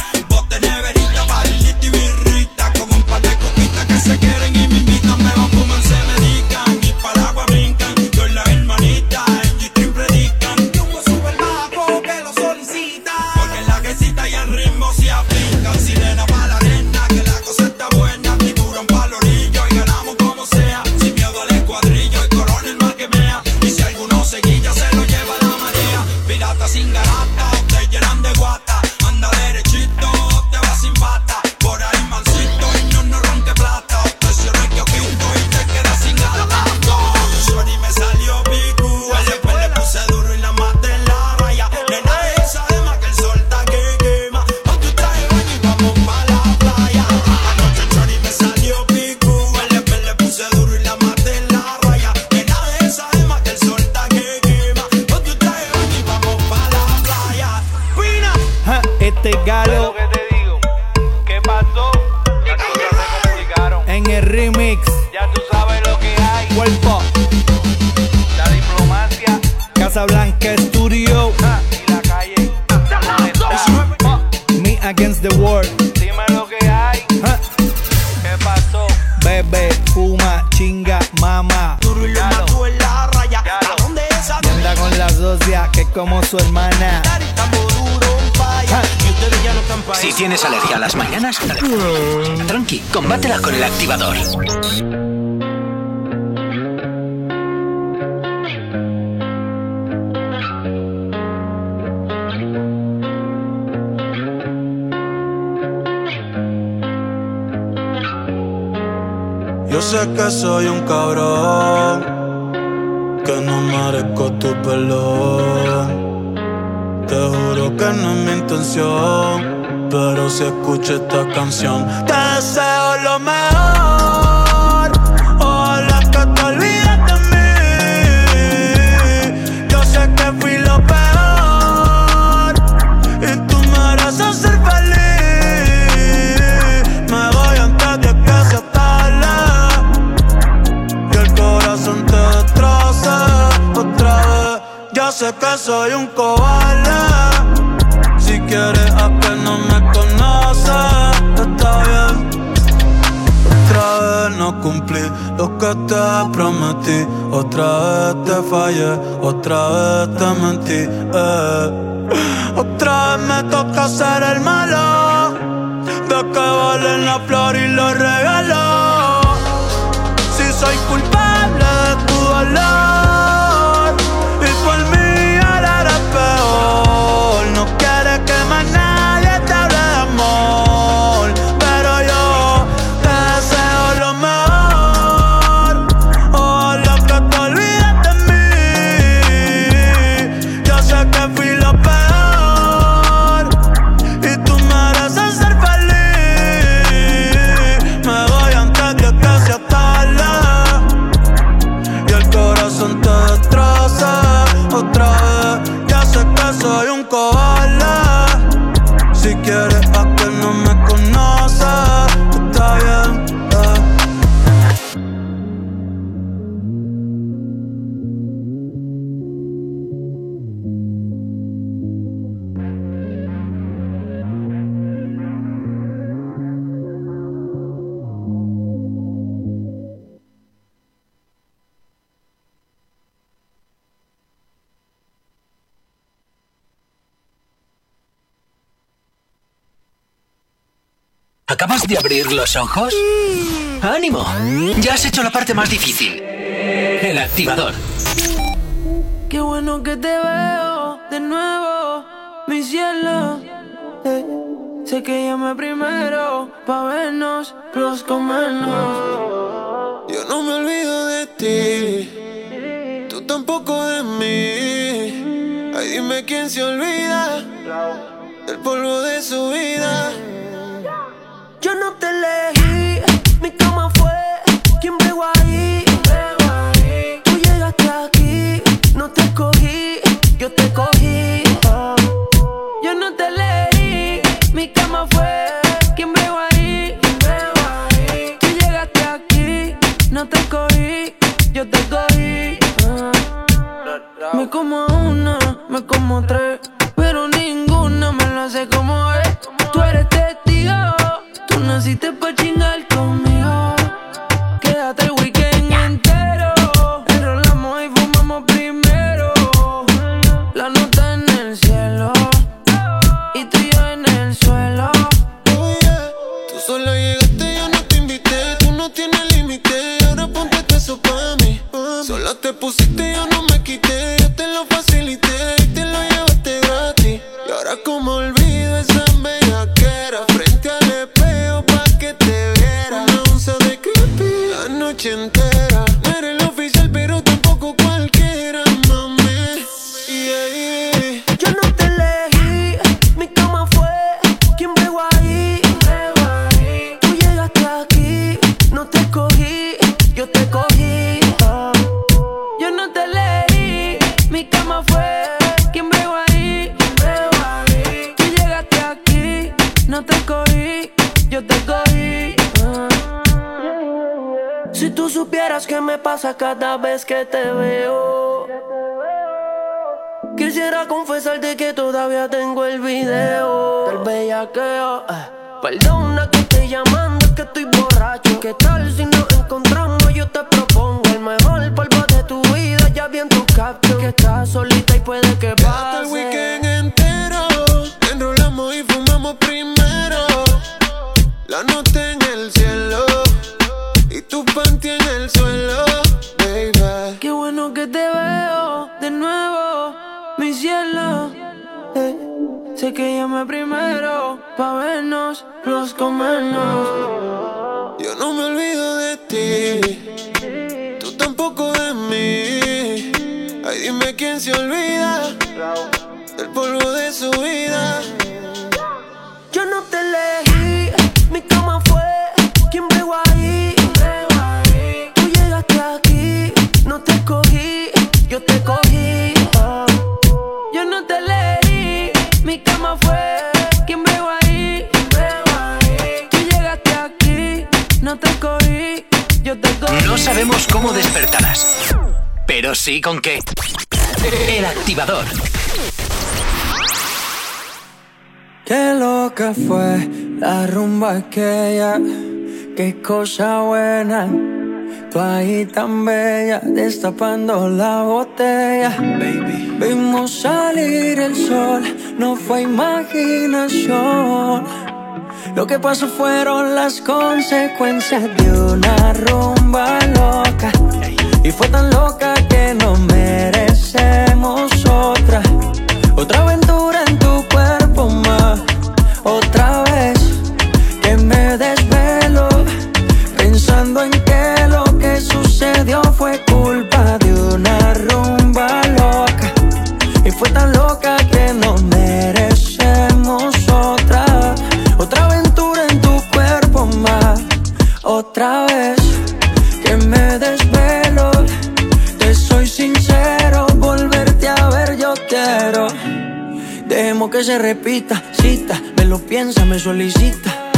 ¿Acabas de abrir los ojos? ¡Ánimo! Ya has hecho la parte más difícil. El activador. Qué bueno que te veo de nuevo, mi cielo. Eh, sé que llamé primero pa' vernos, los comernos. Yo no me olvido de ti, tú tampoco de mí. Ay, dime quién se olvida del polvo de su vida. Elegí, mi cama fue quien bregó ahí. Tú llegaste aquí, no te escogí, yo te cogí. Yo no te elegí, mi cama fue quien bregó ahí. Tú llegaste aquí, no te escogí, yo te cogí. Me como una, me como tres, pero ninguna me lo hace como es. Naciste pa' chingar conmigo. Quédate el weekend entero, enrolamos y fumamos primero. La nota en el cielo y tú y yo en el suelo. Tú solo llegaste, yo no te invité. Tú no tienes límite, ahora ponte eso pa' mí. Solo te pusiste, pasa cada vez que te veo. Quisiera confesarte que todavía tengo el video del bellaqueo. eh. Perdona que estoy llamando, que estoy borracho. ¿Qué tal si nos encontramos? Yo te propongo el mejor polvo de tu vida. Ya vi en tu caption que estás solita y puede que Hasta el pase. weekend entero Enrolamos y fumamos primero La nota en el cielo Y tu panty en el suelo, cielo. Eh, sé que llamé primero pa' vernos, los comernos. Yo no me olvido de ti, tú tampoco de mí. Ay, dime quién se olvida del polvo de su vida. Yo no te leo. Yo. No sabemos cómo despertarás, pero sí con qué. El activador. Qué loca fue la rumba aquella, qué cosa buena. Tú ahí tan bella, destapando la botella. Baby. Vimos salir el sol, no fue imaginación. Lo que pasó fueron las consecuencias de una rumba loca. Y fue tan loca que no merecemos otra. Otra aventura repita, cita, me lo piensa, me solicita.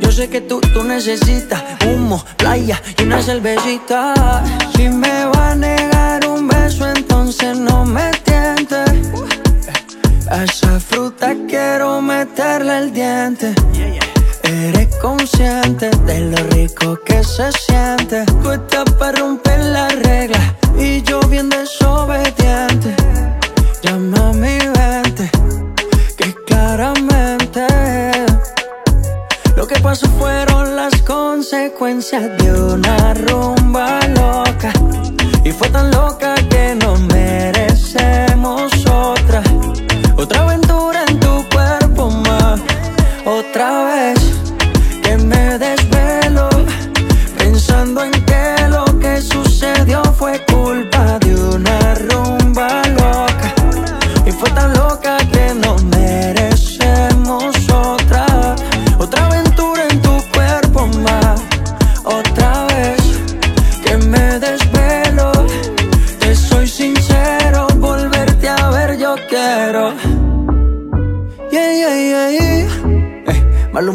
Yo sé que tú, tú necesitas humo, playa y una cervecita. Si me va a negar un beso, entonces no me tiente. A esa fruta quiero meterle el diente. Eres consciente de lo rico que se siente. Tú estás para romper la regla y yo bien desobediente. Llama a mi vente, claramente lo que pasó fueron las consecuencias de una rumba loca. Y fue tan loca que no merecemos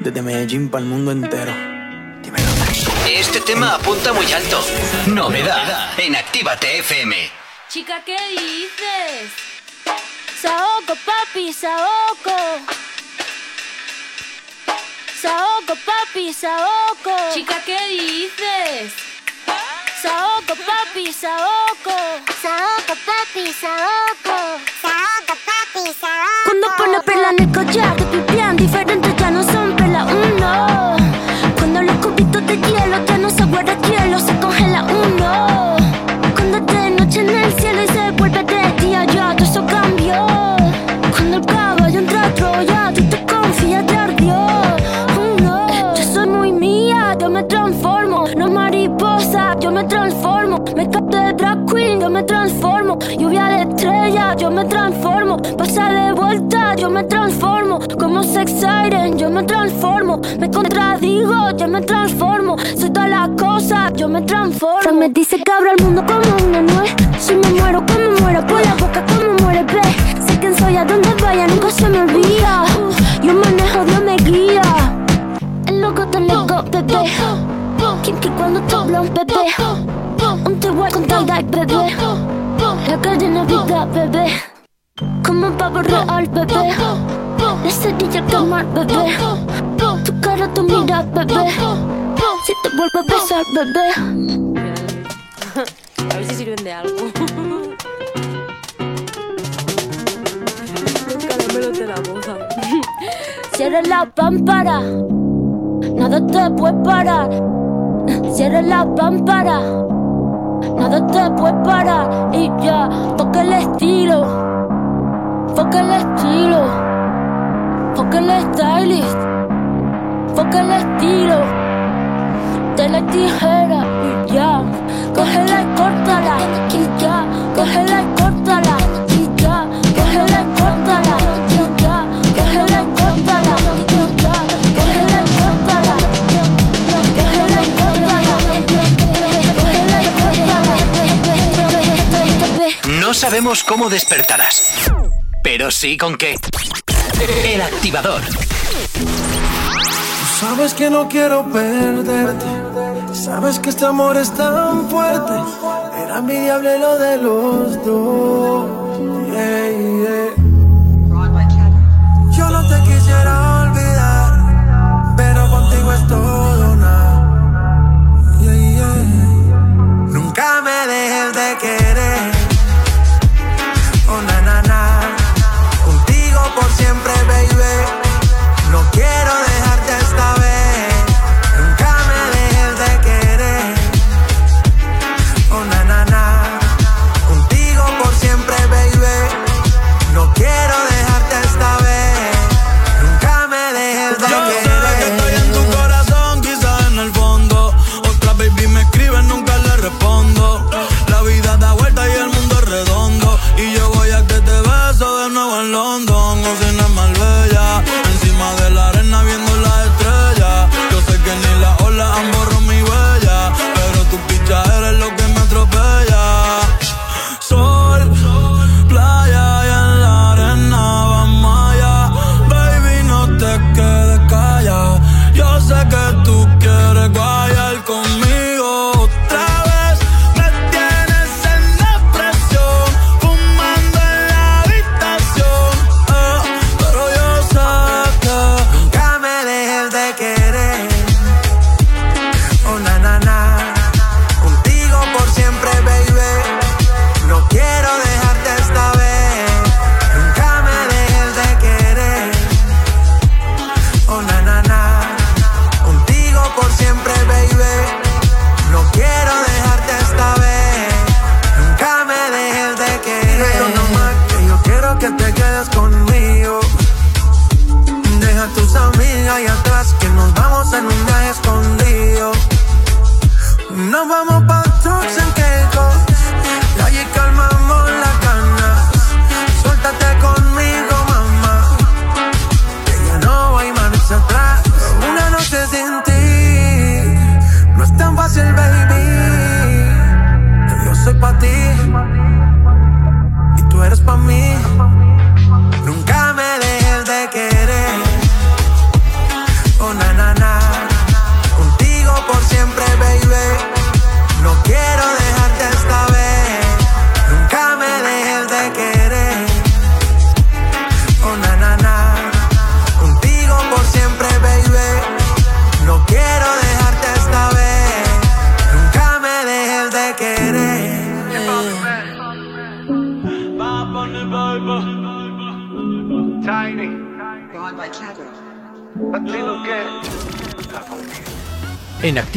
Desde Medellín para el mundo entero. Este tema apunta muy alto. Novedad en Actívate FM. Chica, ¿qué dices? Saoco, papi, saoco. Saoco, papi, saoco. Chica, ¿qué dices? Saoco, papi, saoco. Saoco, papi, saoco. Saoco, papi, saoco. Cuando pone perla en el collar, te pipián diferentes ya no son hielo ya no se guarda hielo, se congela uno. Cuando de noche en el cielo y se vuelve de día, ya todo eso cambió. Cuando el caballo entra a Troya, tú te confías, te ardió. Oh, no. Yo soy muy mía, yo me transformo. No mariposa, yo me transformo. Me capto de drag queen, yo me transformo. Lluvia de yo me transformo. Pasa de vuelta, yo me transformo. Como sex siren, yo me transformo. Me contradigo, yo me transformo. Soy todas las cosas, yo me transformo. Fran me dice que abro el mundo como una nuez. Si me muero, como muero, por la boca, como muere, ve. Sé quién soy, a donde vaya, nunca se me olvida. Yo manejo, Dios me guía. El loco te loco, bebé. Kinky cuando te hablo, bebé. Un te voy con tie bebé. La calle Navidad, bebé. Como un pavo real, bebé. La cerilla al quemar, bebé. Tu cara, tu mira, bebé. Si te vuelvo a besar, bebé. A ver si sirven de algo. Cállate la boca. Eres la pámpara, nada te puede parar. Si eres la pámpara, nada te puede parar. Y ya, toca el estilo, toca el estilo, toca el stylist, toca el estilo. De la tijera y ya, cógela y córtala. Y ya, cógela y córtala. Sabemos cómo despertarás, pero sí con qué. El activador. Sabes que no quiero perderte. Sabes que este amor es tan fuerte. Era envidiable lo de los dos. Yeah, yeah. Yo no te quisiera olvidar, pero contigo es todo nada. Yeah, yeah. Nunca me dejes de querer. Siempre, baby. No quiero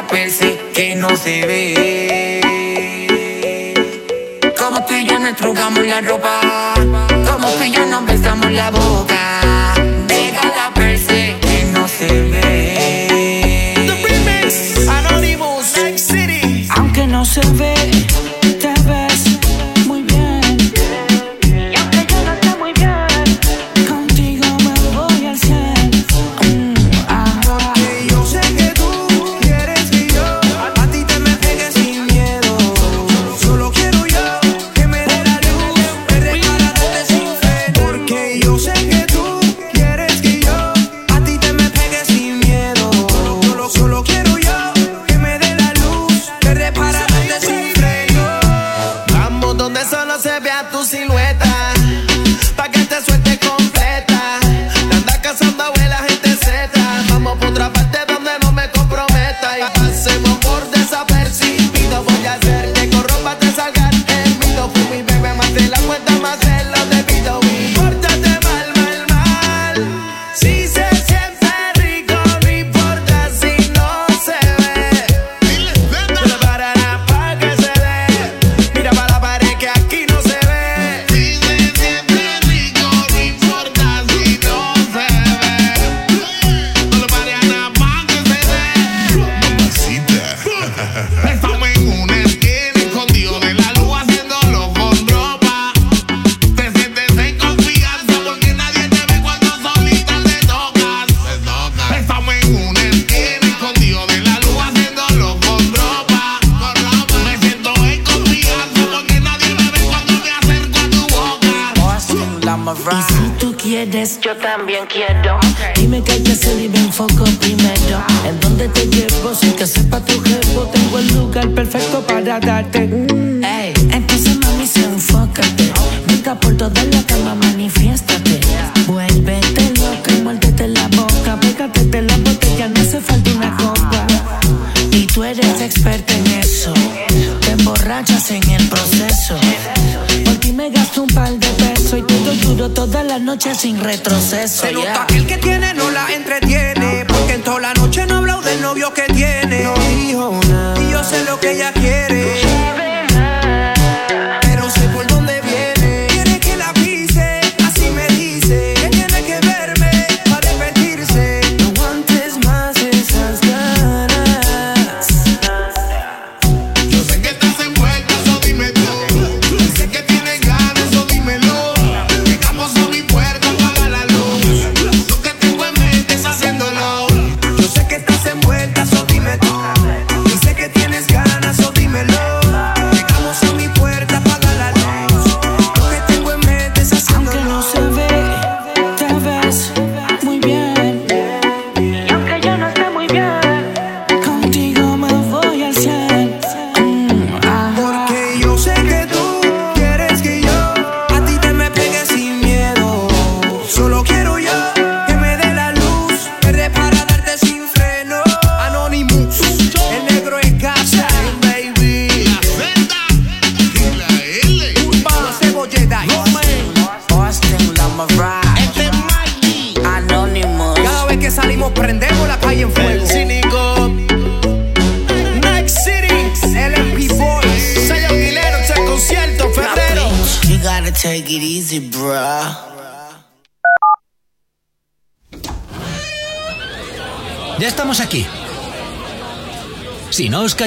la perse que no se ve. Como tú y yo nos trugamos la ropa, como tú y yo nos besamos la boca. Deja la perse que no se ve. The remix, Anonymous, City. Aunque no se ve.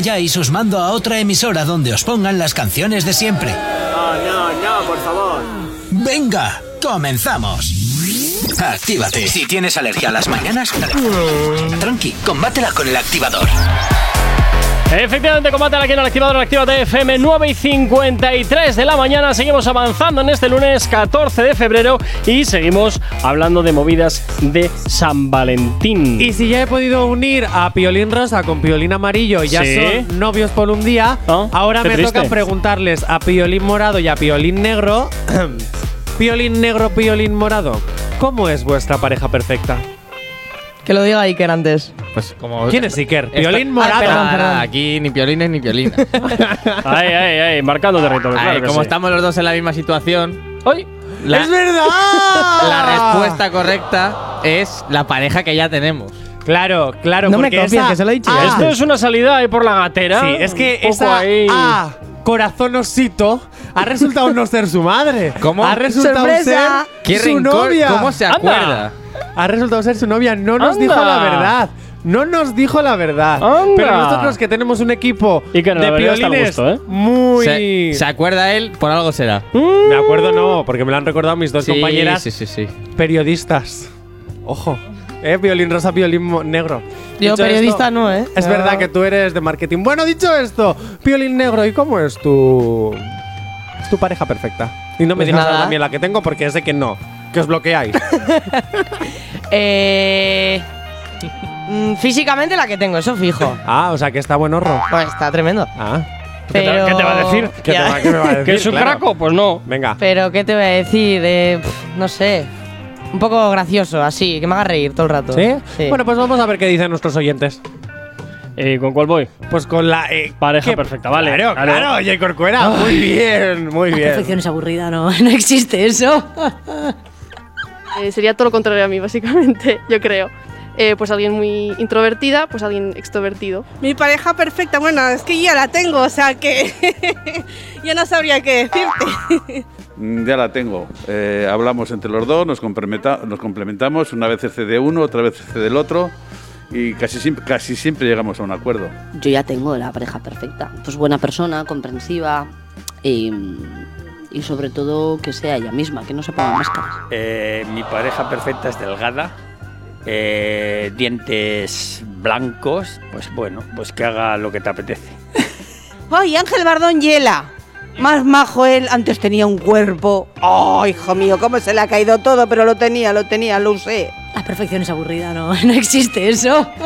Calláis, os mando a otra emisora donde os pongan las canciones de siempre. No, no, no, por favor. Venga, comenzamos. Actívate. Si tienes alergia a las mañanas, tranqui, combátela con el activador. Efectivamente, combate aquí en el activador, el Actívate FM 9 y 53 de la mañana. Seguimos avanzando en este lunes 14 de febrero y seguimos hablando de movidas de San Valentín. Y si ya he podido unir a Piolín Rosa con Piolín Amarillo y ya Sí. son novios por un día, ahora qué me triste. toca preguntarles a Piolín Morado y a Piolín Negro. Piolín Negro, Piolín Morado, ¿cómo es vuestra pareja perfecta? Que lo diga Iker antes. Pues como. ¿Quién es Iker? Esta- Piolín Ah, Morado. perdón, Ah. Aquí ni piolines ni piolines. Ay, ay, ay, marcando territorio. Ay, claro que como sí. estamos los dos en la misma situación. ¡Ay! La, ¡Es verdad! La respuesta correcta es la pareja que ya tenemos. Claro, claro, No me copies, esa- que se lo he dicho Ah, ya. Esto es una salida ahí por la gatera. Sí, es que esa ahí. A, corazón osito, ha resultado no ser su madre. ¿Cómo? Ha resultado ¡Sorpresa! ser ¡Qué su novia. ¿Cómo se Anda. acuerda? Ha resultado ser su novia. No nos Anda. dijo la verdad. No nos dijo la verdad. Anda. Pero nosotros que tenemos un equipo Y que no, la de piolines gusto, ¿eh? muy... Se, se acuerda él, por algo será. Me acuerdo no, porque me lo han recordado mis dos Sí, compañeras Sí, sí, sí. periodistas. Ojo. Eh, violín rosa, violín negro. Yo Dicho periodista esto, no, ¿eh? Es No. verdad que tú eres de marketing. Bueno, dicho esto, violín negro, ¿y cómo es tu tu pareja perfecta? Y no me Pues digas nada. a mí la que tengo porque sé que no, que os bloqueáis. Eh, mm, físicamente la que tengo, eso fijo. ah, o sea que está buen horro. Pues está tremendo. Ah, ¿Qué, te, Pero- qué te va a decir? ¿qué, te Ya. va, qué me va a decir? ¿Que es un Claro. craco? Pues no. Venga. Pero, ¿qué te voy a decir? Eh, pf, no sé. Un poco gracioso, así, que me haga reír todo el rato. ¿Sí? Bueno, pues vamos a ver qué dicen nuestros oyentes. Eh, ¿Con cuál voy? Pues con la. eh, Pareja ¿qué? perfecta, vale. Claro, claro, J. Corcuera. Muy bien, muy La bien. perfección es aburrida, no, no existe eso. Eh, sería todo lo contrario a mí, básicamente, yo creo. Eh, pues alguien muy introvertida, pues alguien extrovertido. Mi pareja perfecta, bueno, es que ya la tengo, o sea que yo no sabría qué decirte. Mm, Ya la tengo. Eh, hablamos entre los dos, nos, complementa- nos complementamos. Una vez cede uno, otra vez cede el otro. Y casi siempre, casi siempre llegamos a un acuerdo. Yo ya tengo la pareja perfecta. Pues buena persona, comprensiva y, y sobre todo que sea ella misma, que no se ponga máscaras. Eh, mi pareja perfecta es delgada, eh, dientes blancos, pues bueno, pues que haga lo que te apetece. ¡Ay, Ángel Bardón hiela! Más majo él, antes tenía un cuerpo. ¡Oh, hijo mío, cómo se le ha caído todo! Pero lo tenía, lo tenía, lo usé. La perfección es aburrida, no, no existe eso.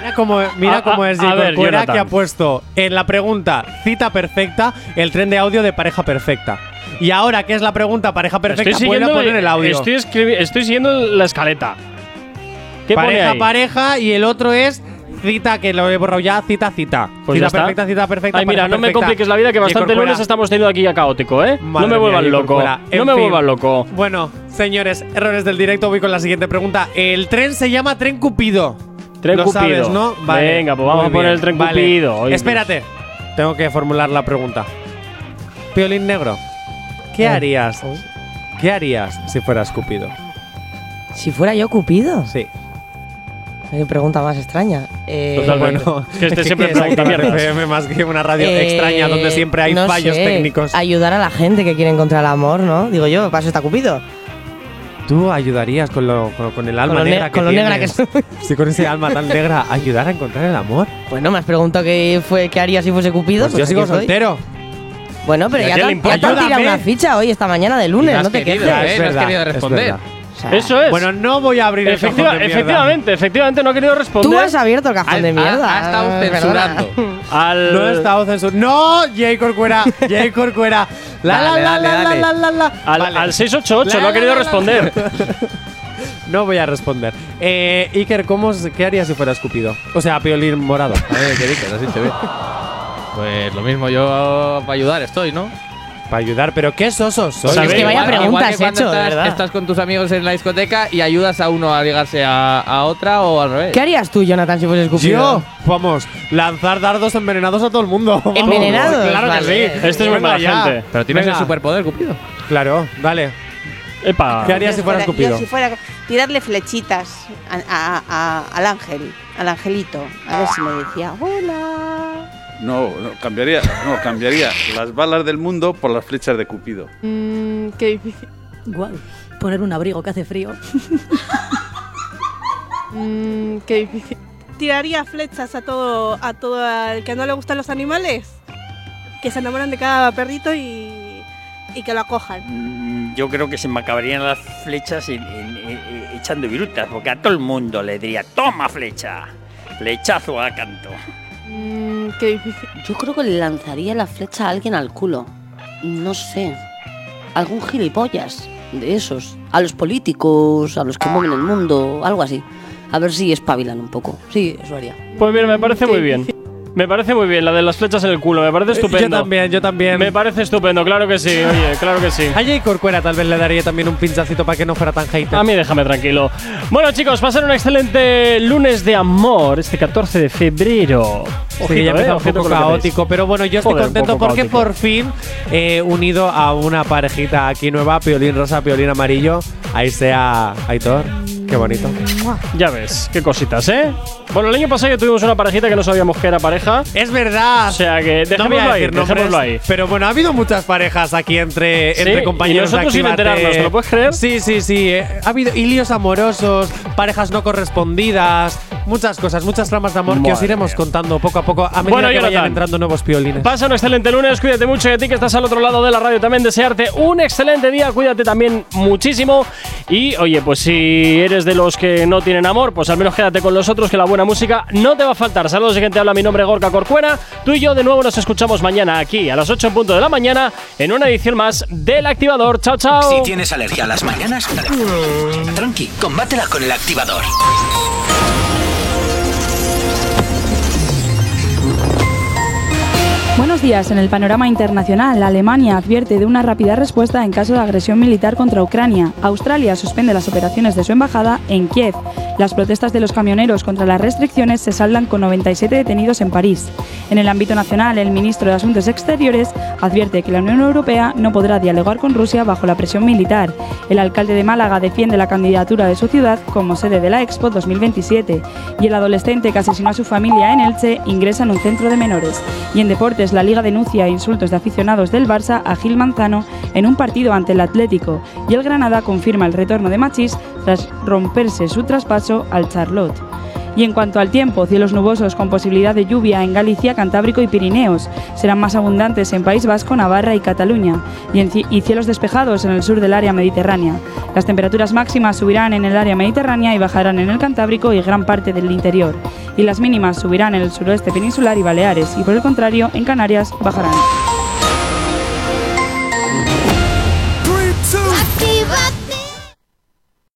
Mira cómo, mira A- cómo a- es a J. ver, que ha puesto en la pregunta cita perfecta el tren de audio de pareja perfecta. Y ahora que es la pregunta pareja perfecta, Estoy a siguiendo, poner el audio. Estoy, estoy siguiendo la escaleta. ¿Qué pone pareja, ahí? pareja y el otro es cita, que lo he borrado ya, cita, cita. Pues cita ya está. perfecta, cita perfecta. Ay, mira, no me compliques la vida, que bastante lunes estamos teniendo aquí ya caótico, ¿eh? Madre no me J. loco. No me fin. vuelvan loco. Bueno, señores, errores del directo, voy con la siguiente pregunta. El tren se llama Tren Cupido. Tren Lo Cupido. sabes, ¿no? Venga, pues vamos muy a poner bien. el Tren Vale. Cupido. Espérate, tengo que formular la pregunta. Piolín Negro, ¿qué Eh. harías? ¿Qué harías si fueras Cupido? Si fuera yo Cupido. Sí. Qué pregunta más extraña. Eh, Totalmente. Bueno, Es que este siempre es pregunta. FM más que una radio eh, extraña donde siempre hay no fallos sé, técnicos. Ayudar a la gente que quiere encontrar el amor, ¿no? Digo yo, para eso está Cupido. Tú ayudarías con, lo, con, con el alma Con lo ne- negra que con lo negra que tienes. Sí, con ese alma tan negra, ayudar a encontrar el amor. Bueno, me has preguntado qué, fue, qué haría si fuese Cupido. Pues yo aquí sigo soltero. Bueno, pero ¿Y a ya ya te han tirado una ficha hoy, esta mañana de lunes, no te querido, quejes. ¿eh? No has querido responder. Eso es. Bueno, no voy a abrir el Efectiva- cajón de mierda. efectivamente, efectivamente, no he querido responder. Tú has abierto el cajón Ha- de ha- mierda. ha estado eh, censurando. Al... No he estado censurando. ¡No! Jay Corcuera. Jay Corcuera. La, la, Dale, la, dale, la, la, la, la, la. Al, Vale. al 688, La, no ha la, querido la, la, responder. No voy a responder. Eh, Iker, ¿cómo, ¿qué harías si fuera escupido? O sea, piolín morado. A ver, ¿qué dices? Así te ve. Pues lo mismo, yo para ayudar estoy, ¿no? Para ayudar, pero qué sosos sois. Es que vaya Igual- pregunta igual que has cuando hecho, de estás, verdad. estás con tus amigos en la discoteca y ayudas a uno a ligarse a, a otra o al revés. ¿Qué harías tú, Jonathan, si fueses Cupido? Yo, vamos, lanzar dardos envenenados a todo el mundo. Vamos. ¿Envenenados? Claro que Vale. sí. Este es muy Venga mala ya. gente. Pero tienes Venga. el superpoder, Cupido. Claro, dale. Epa. ¿Qué harías si fueras fuera- Cupido? Yo si fuera tirarle flechitas a- a- a- al ángel, al angelito, a ver si me decía hola. No, no, cambiaría, no, cambiaría las balas del mundo por las flechas de Cupido. Mm, qué difícil. Guau, poner un abrigo que hace frío. Mm, qué difícil. Tiraría flechas a todo, a todo el que no le gustan los animales, que se enamoran de cada perrito y, y que lo acojan. Mm, Yo creo que se me acabarían las flechas en- en- en- echando virutas, porque a todo el mundo le diría, toma flecha, flechazo a canto. Mm, qué difícil. Yo creo que le lanzaría la flecha a alguien al culo. No sé. Algún gilipollas de esos. A los políticos, a los que mueven el mundo, algo así. A ver si espabilan un poco. Sí, eso haría. Pues mira, me parece muy bien. Me parece muy bien la de las flechas en el culo, me parece estupendo. Yo también, yo también. Me parece estupendo, claro que sí, oye, claro que sí. A Jay Corcuera tal vez le daría también un pinchacito para que no fuera tan hater. A mí déjame tranquilo. Bueno, chicos, pasen un excelente lunes de amor, este 14 de febrero. Sí, Ojito, ya empezó eh, un poco caótico, pero bueno, yo estoy Joder, contento porque caótico. por fin he unido a una parejita aquí nueva, Piolín Rosa, Piolín Amarillo. Ahí sea Aitor. Qué bonito. Ya ves, qué cositas, ¿eh? Bueno, el año pasado ya tuvimos una parejita que no sabíamos que era pareja. Es verdad. O sea que no dejémoslo a ahí, nombres, dejémoslo ahí. pero bueno, ha habido muchas parejas aquí entre, Sí, entre compañeros. y nosotros de sin enterarnos, ¿te lo puedes creer? Sí, sí, sí. eh, Ha habido líos amorosos, parejas no correspondidas, muchas cosas, muchas tramas de amor que os Madre iremos mía. contando poco a poco a medida Bueno, que vayan Jonathan. entrando nuevos piolines. Pasa un excelente lunes, cuídate mucho y a ti que estás al otro lado de la radio también desearte un excelente día, cuídate también muchísimo y oye, pues si eres de los que no tienen amor, pues al menos quédate con los otros que la buena música no te va a faltar. Saludos de gente habla, mi nombre es Gorka Corcuera, tú y yo de nuevo nos escuchamos mañana aquí a las 8 en punto de la mañana en una edición más del Activador. Chao, chao. Si tienes alergia a las mañanas, tranqui, combátela con el activador. Días. En el panorama internacional, Alemania advierte de una rápida respuesta en caso de agresión militar contra Ucrania. Australia suspende las operaciones de su embajada en Kiev. Las protestas de los camioneros contra las restricciones se saldan con 97 detenidos en París. En el ámbito nacional, el ministro de Asuntos Exteriores advierte que la Unión Europea no podrá dialogar con Rusia bajo la presión militar. El alcalde de Málaga defiende la candidatura de su ciudad como sede de la Expo 2027 y el adolescente que asesinó a su familia en Elche ingresa en un centro de menores. Y en deportes, la Liga denuncia insultos de aficionados del Barça a Gil Manzano en un partido ante el Atlético y el Granada confirma el retorno de Machís tras romperse su traspaso al Charlotte. Y en cuanto al tiempo, cielos nubosos con posibilidad de lluvia en Galicia, Cantábrico y Pirineos. Serán más abundantes en País Vasco, Navarra y Cataluña. Y, cielos despejados en el sur del área mediterránea. Las temperaturas máximas subirán en el área mediterránea y bajarán en el Cantábrico y gran parte del interior. Y las mínimas subirán en el suroeste peninsular y Baleares. Y por el contrario, en Canarias bajarán.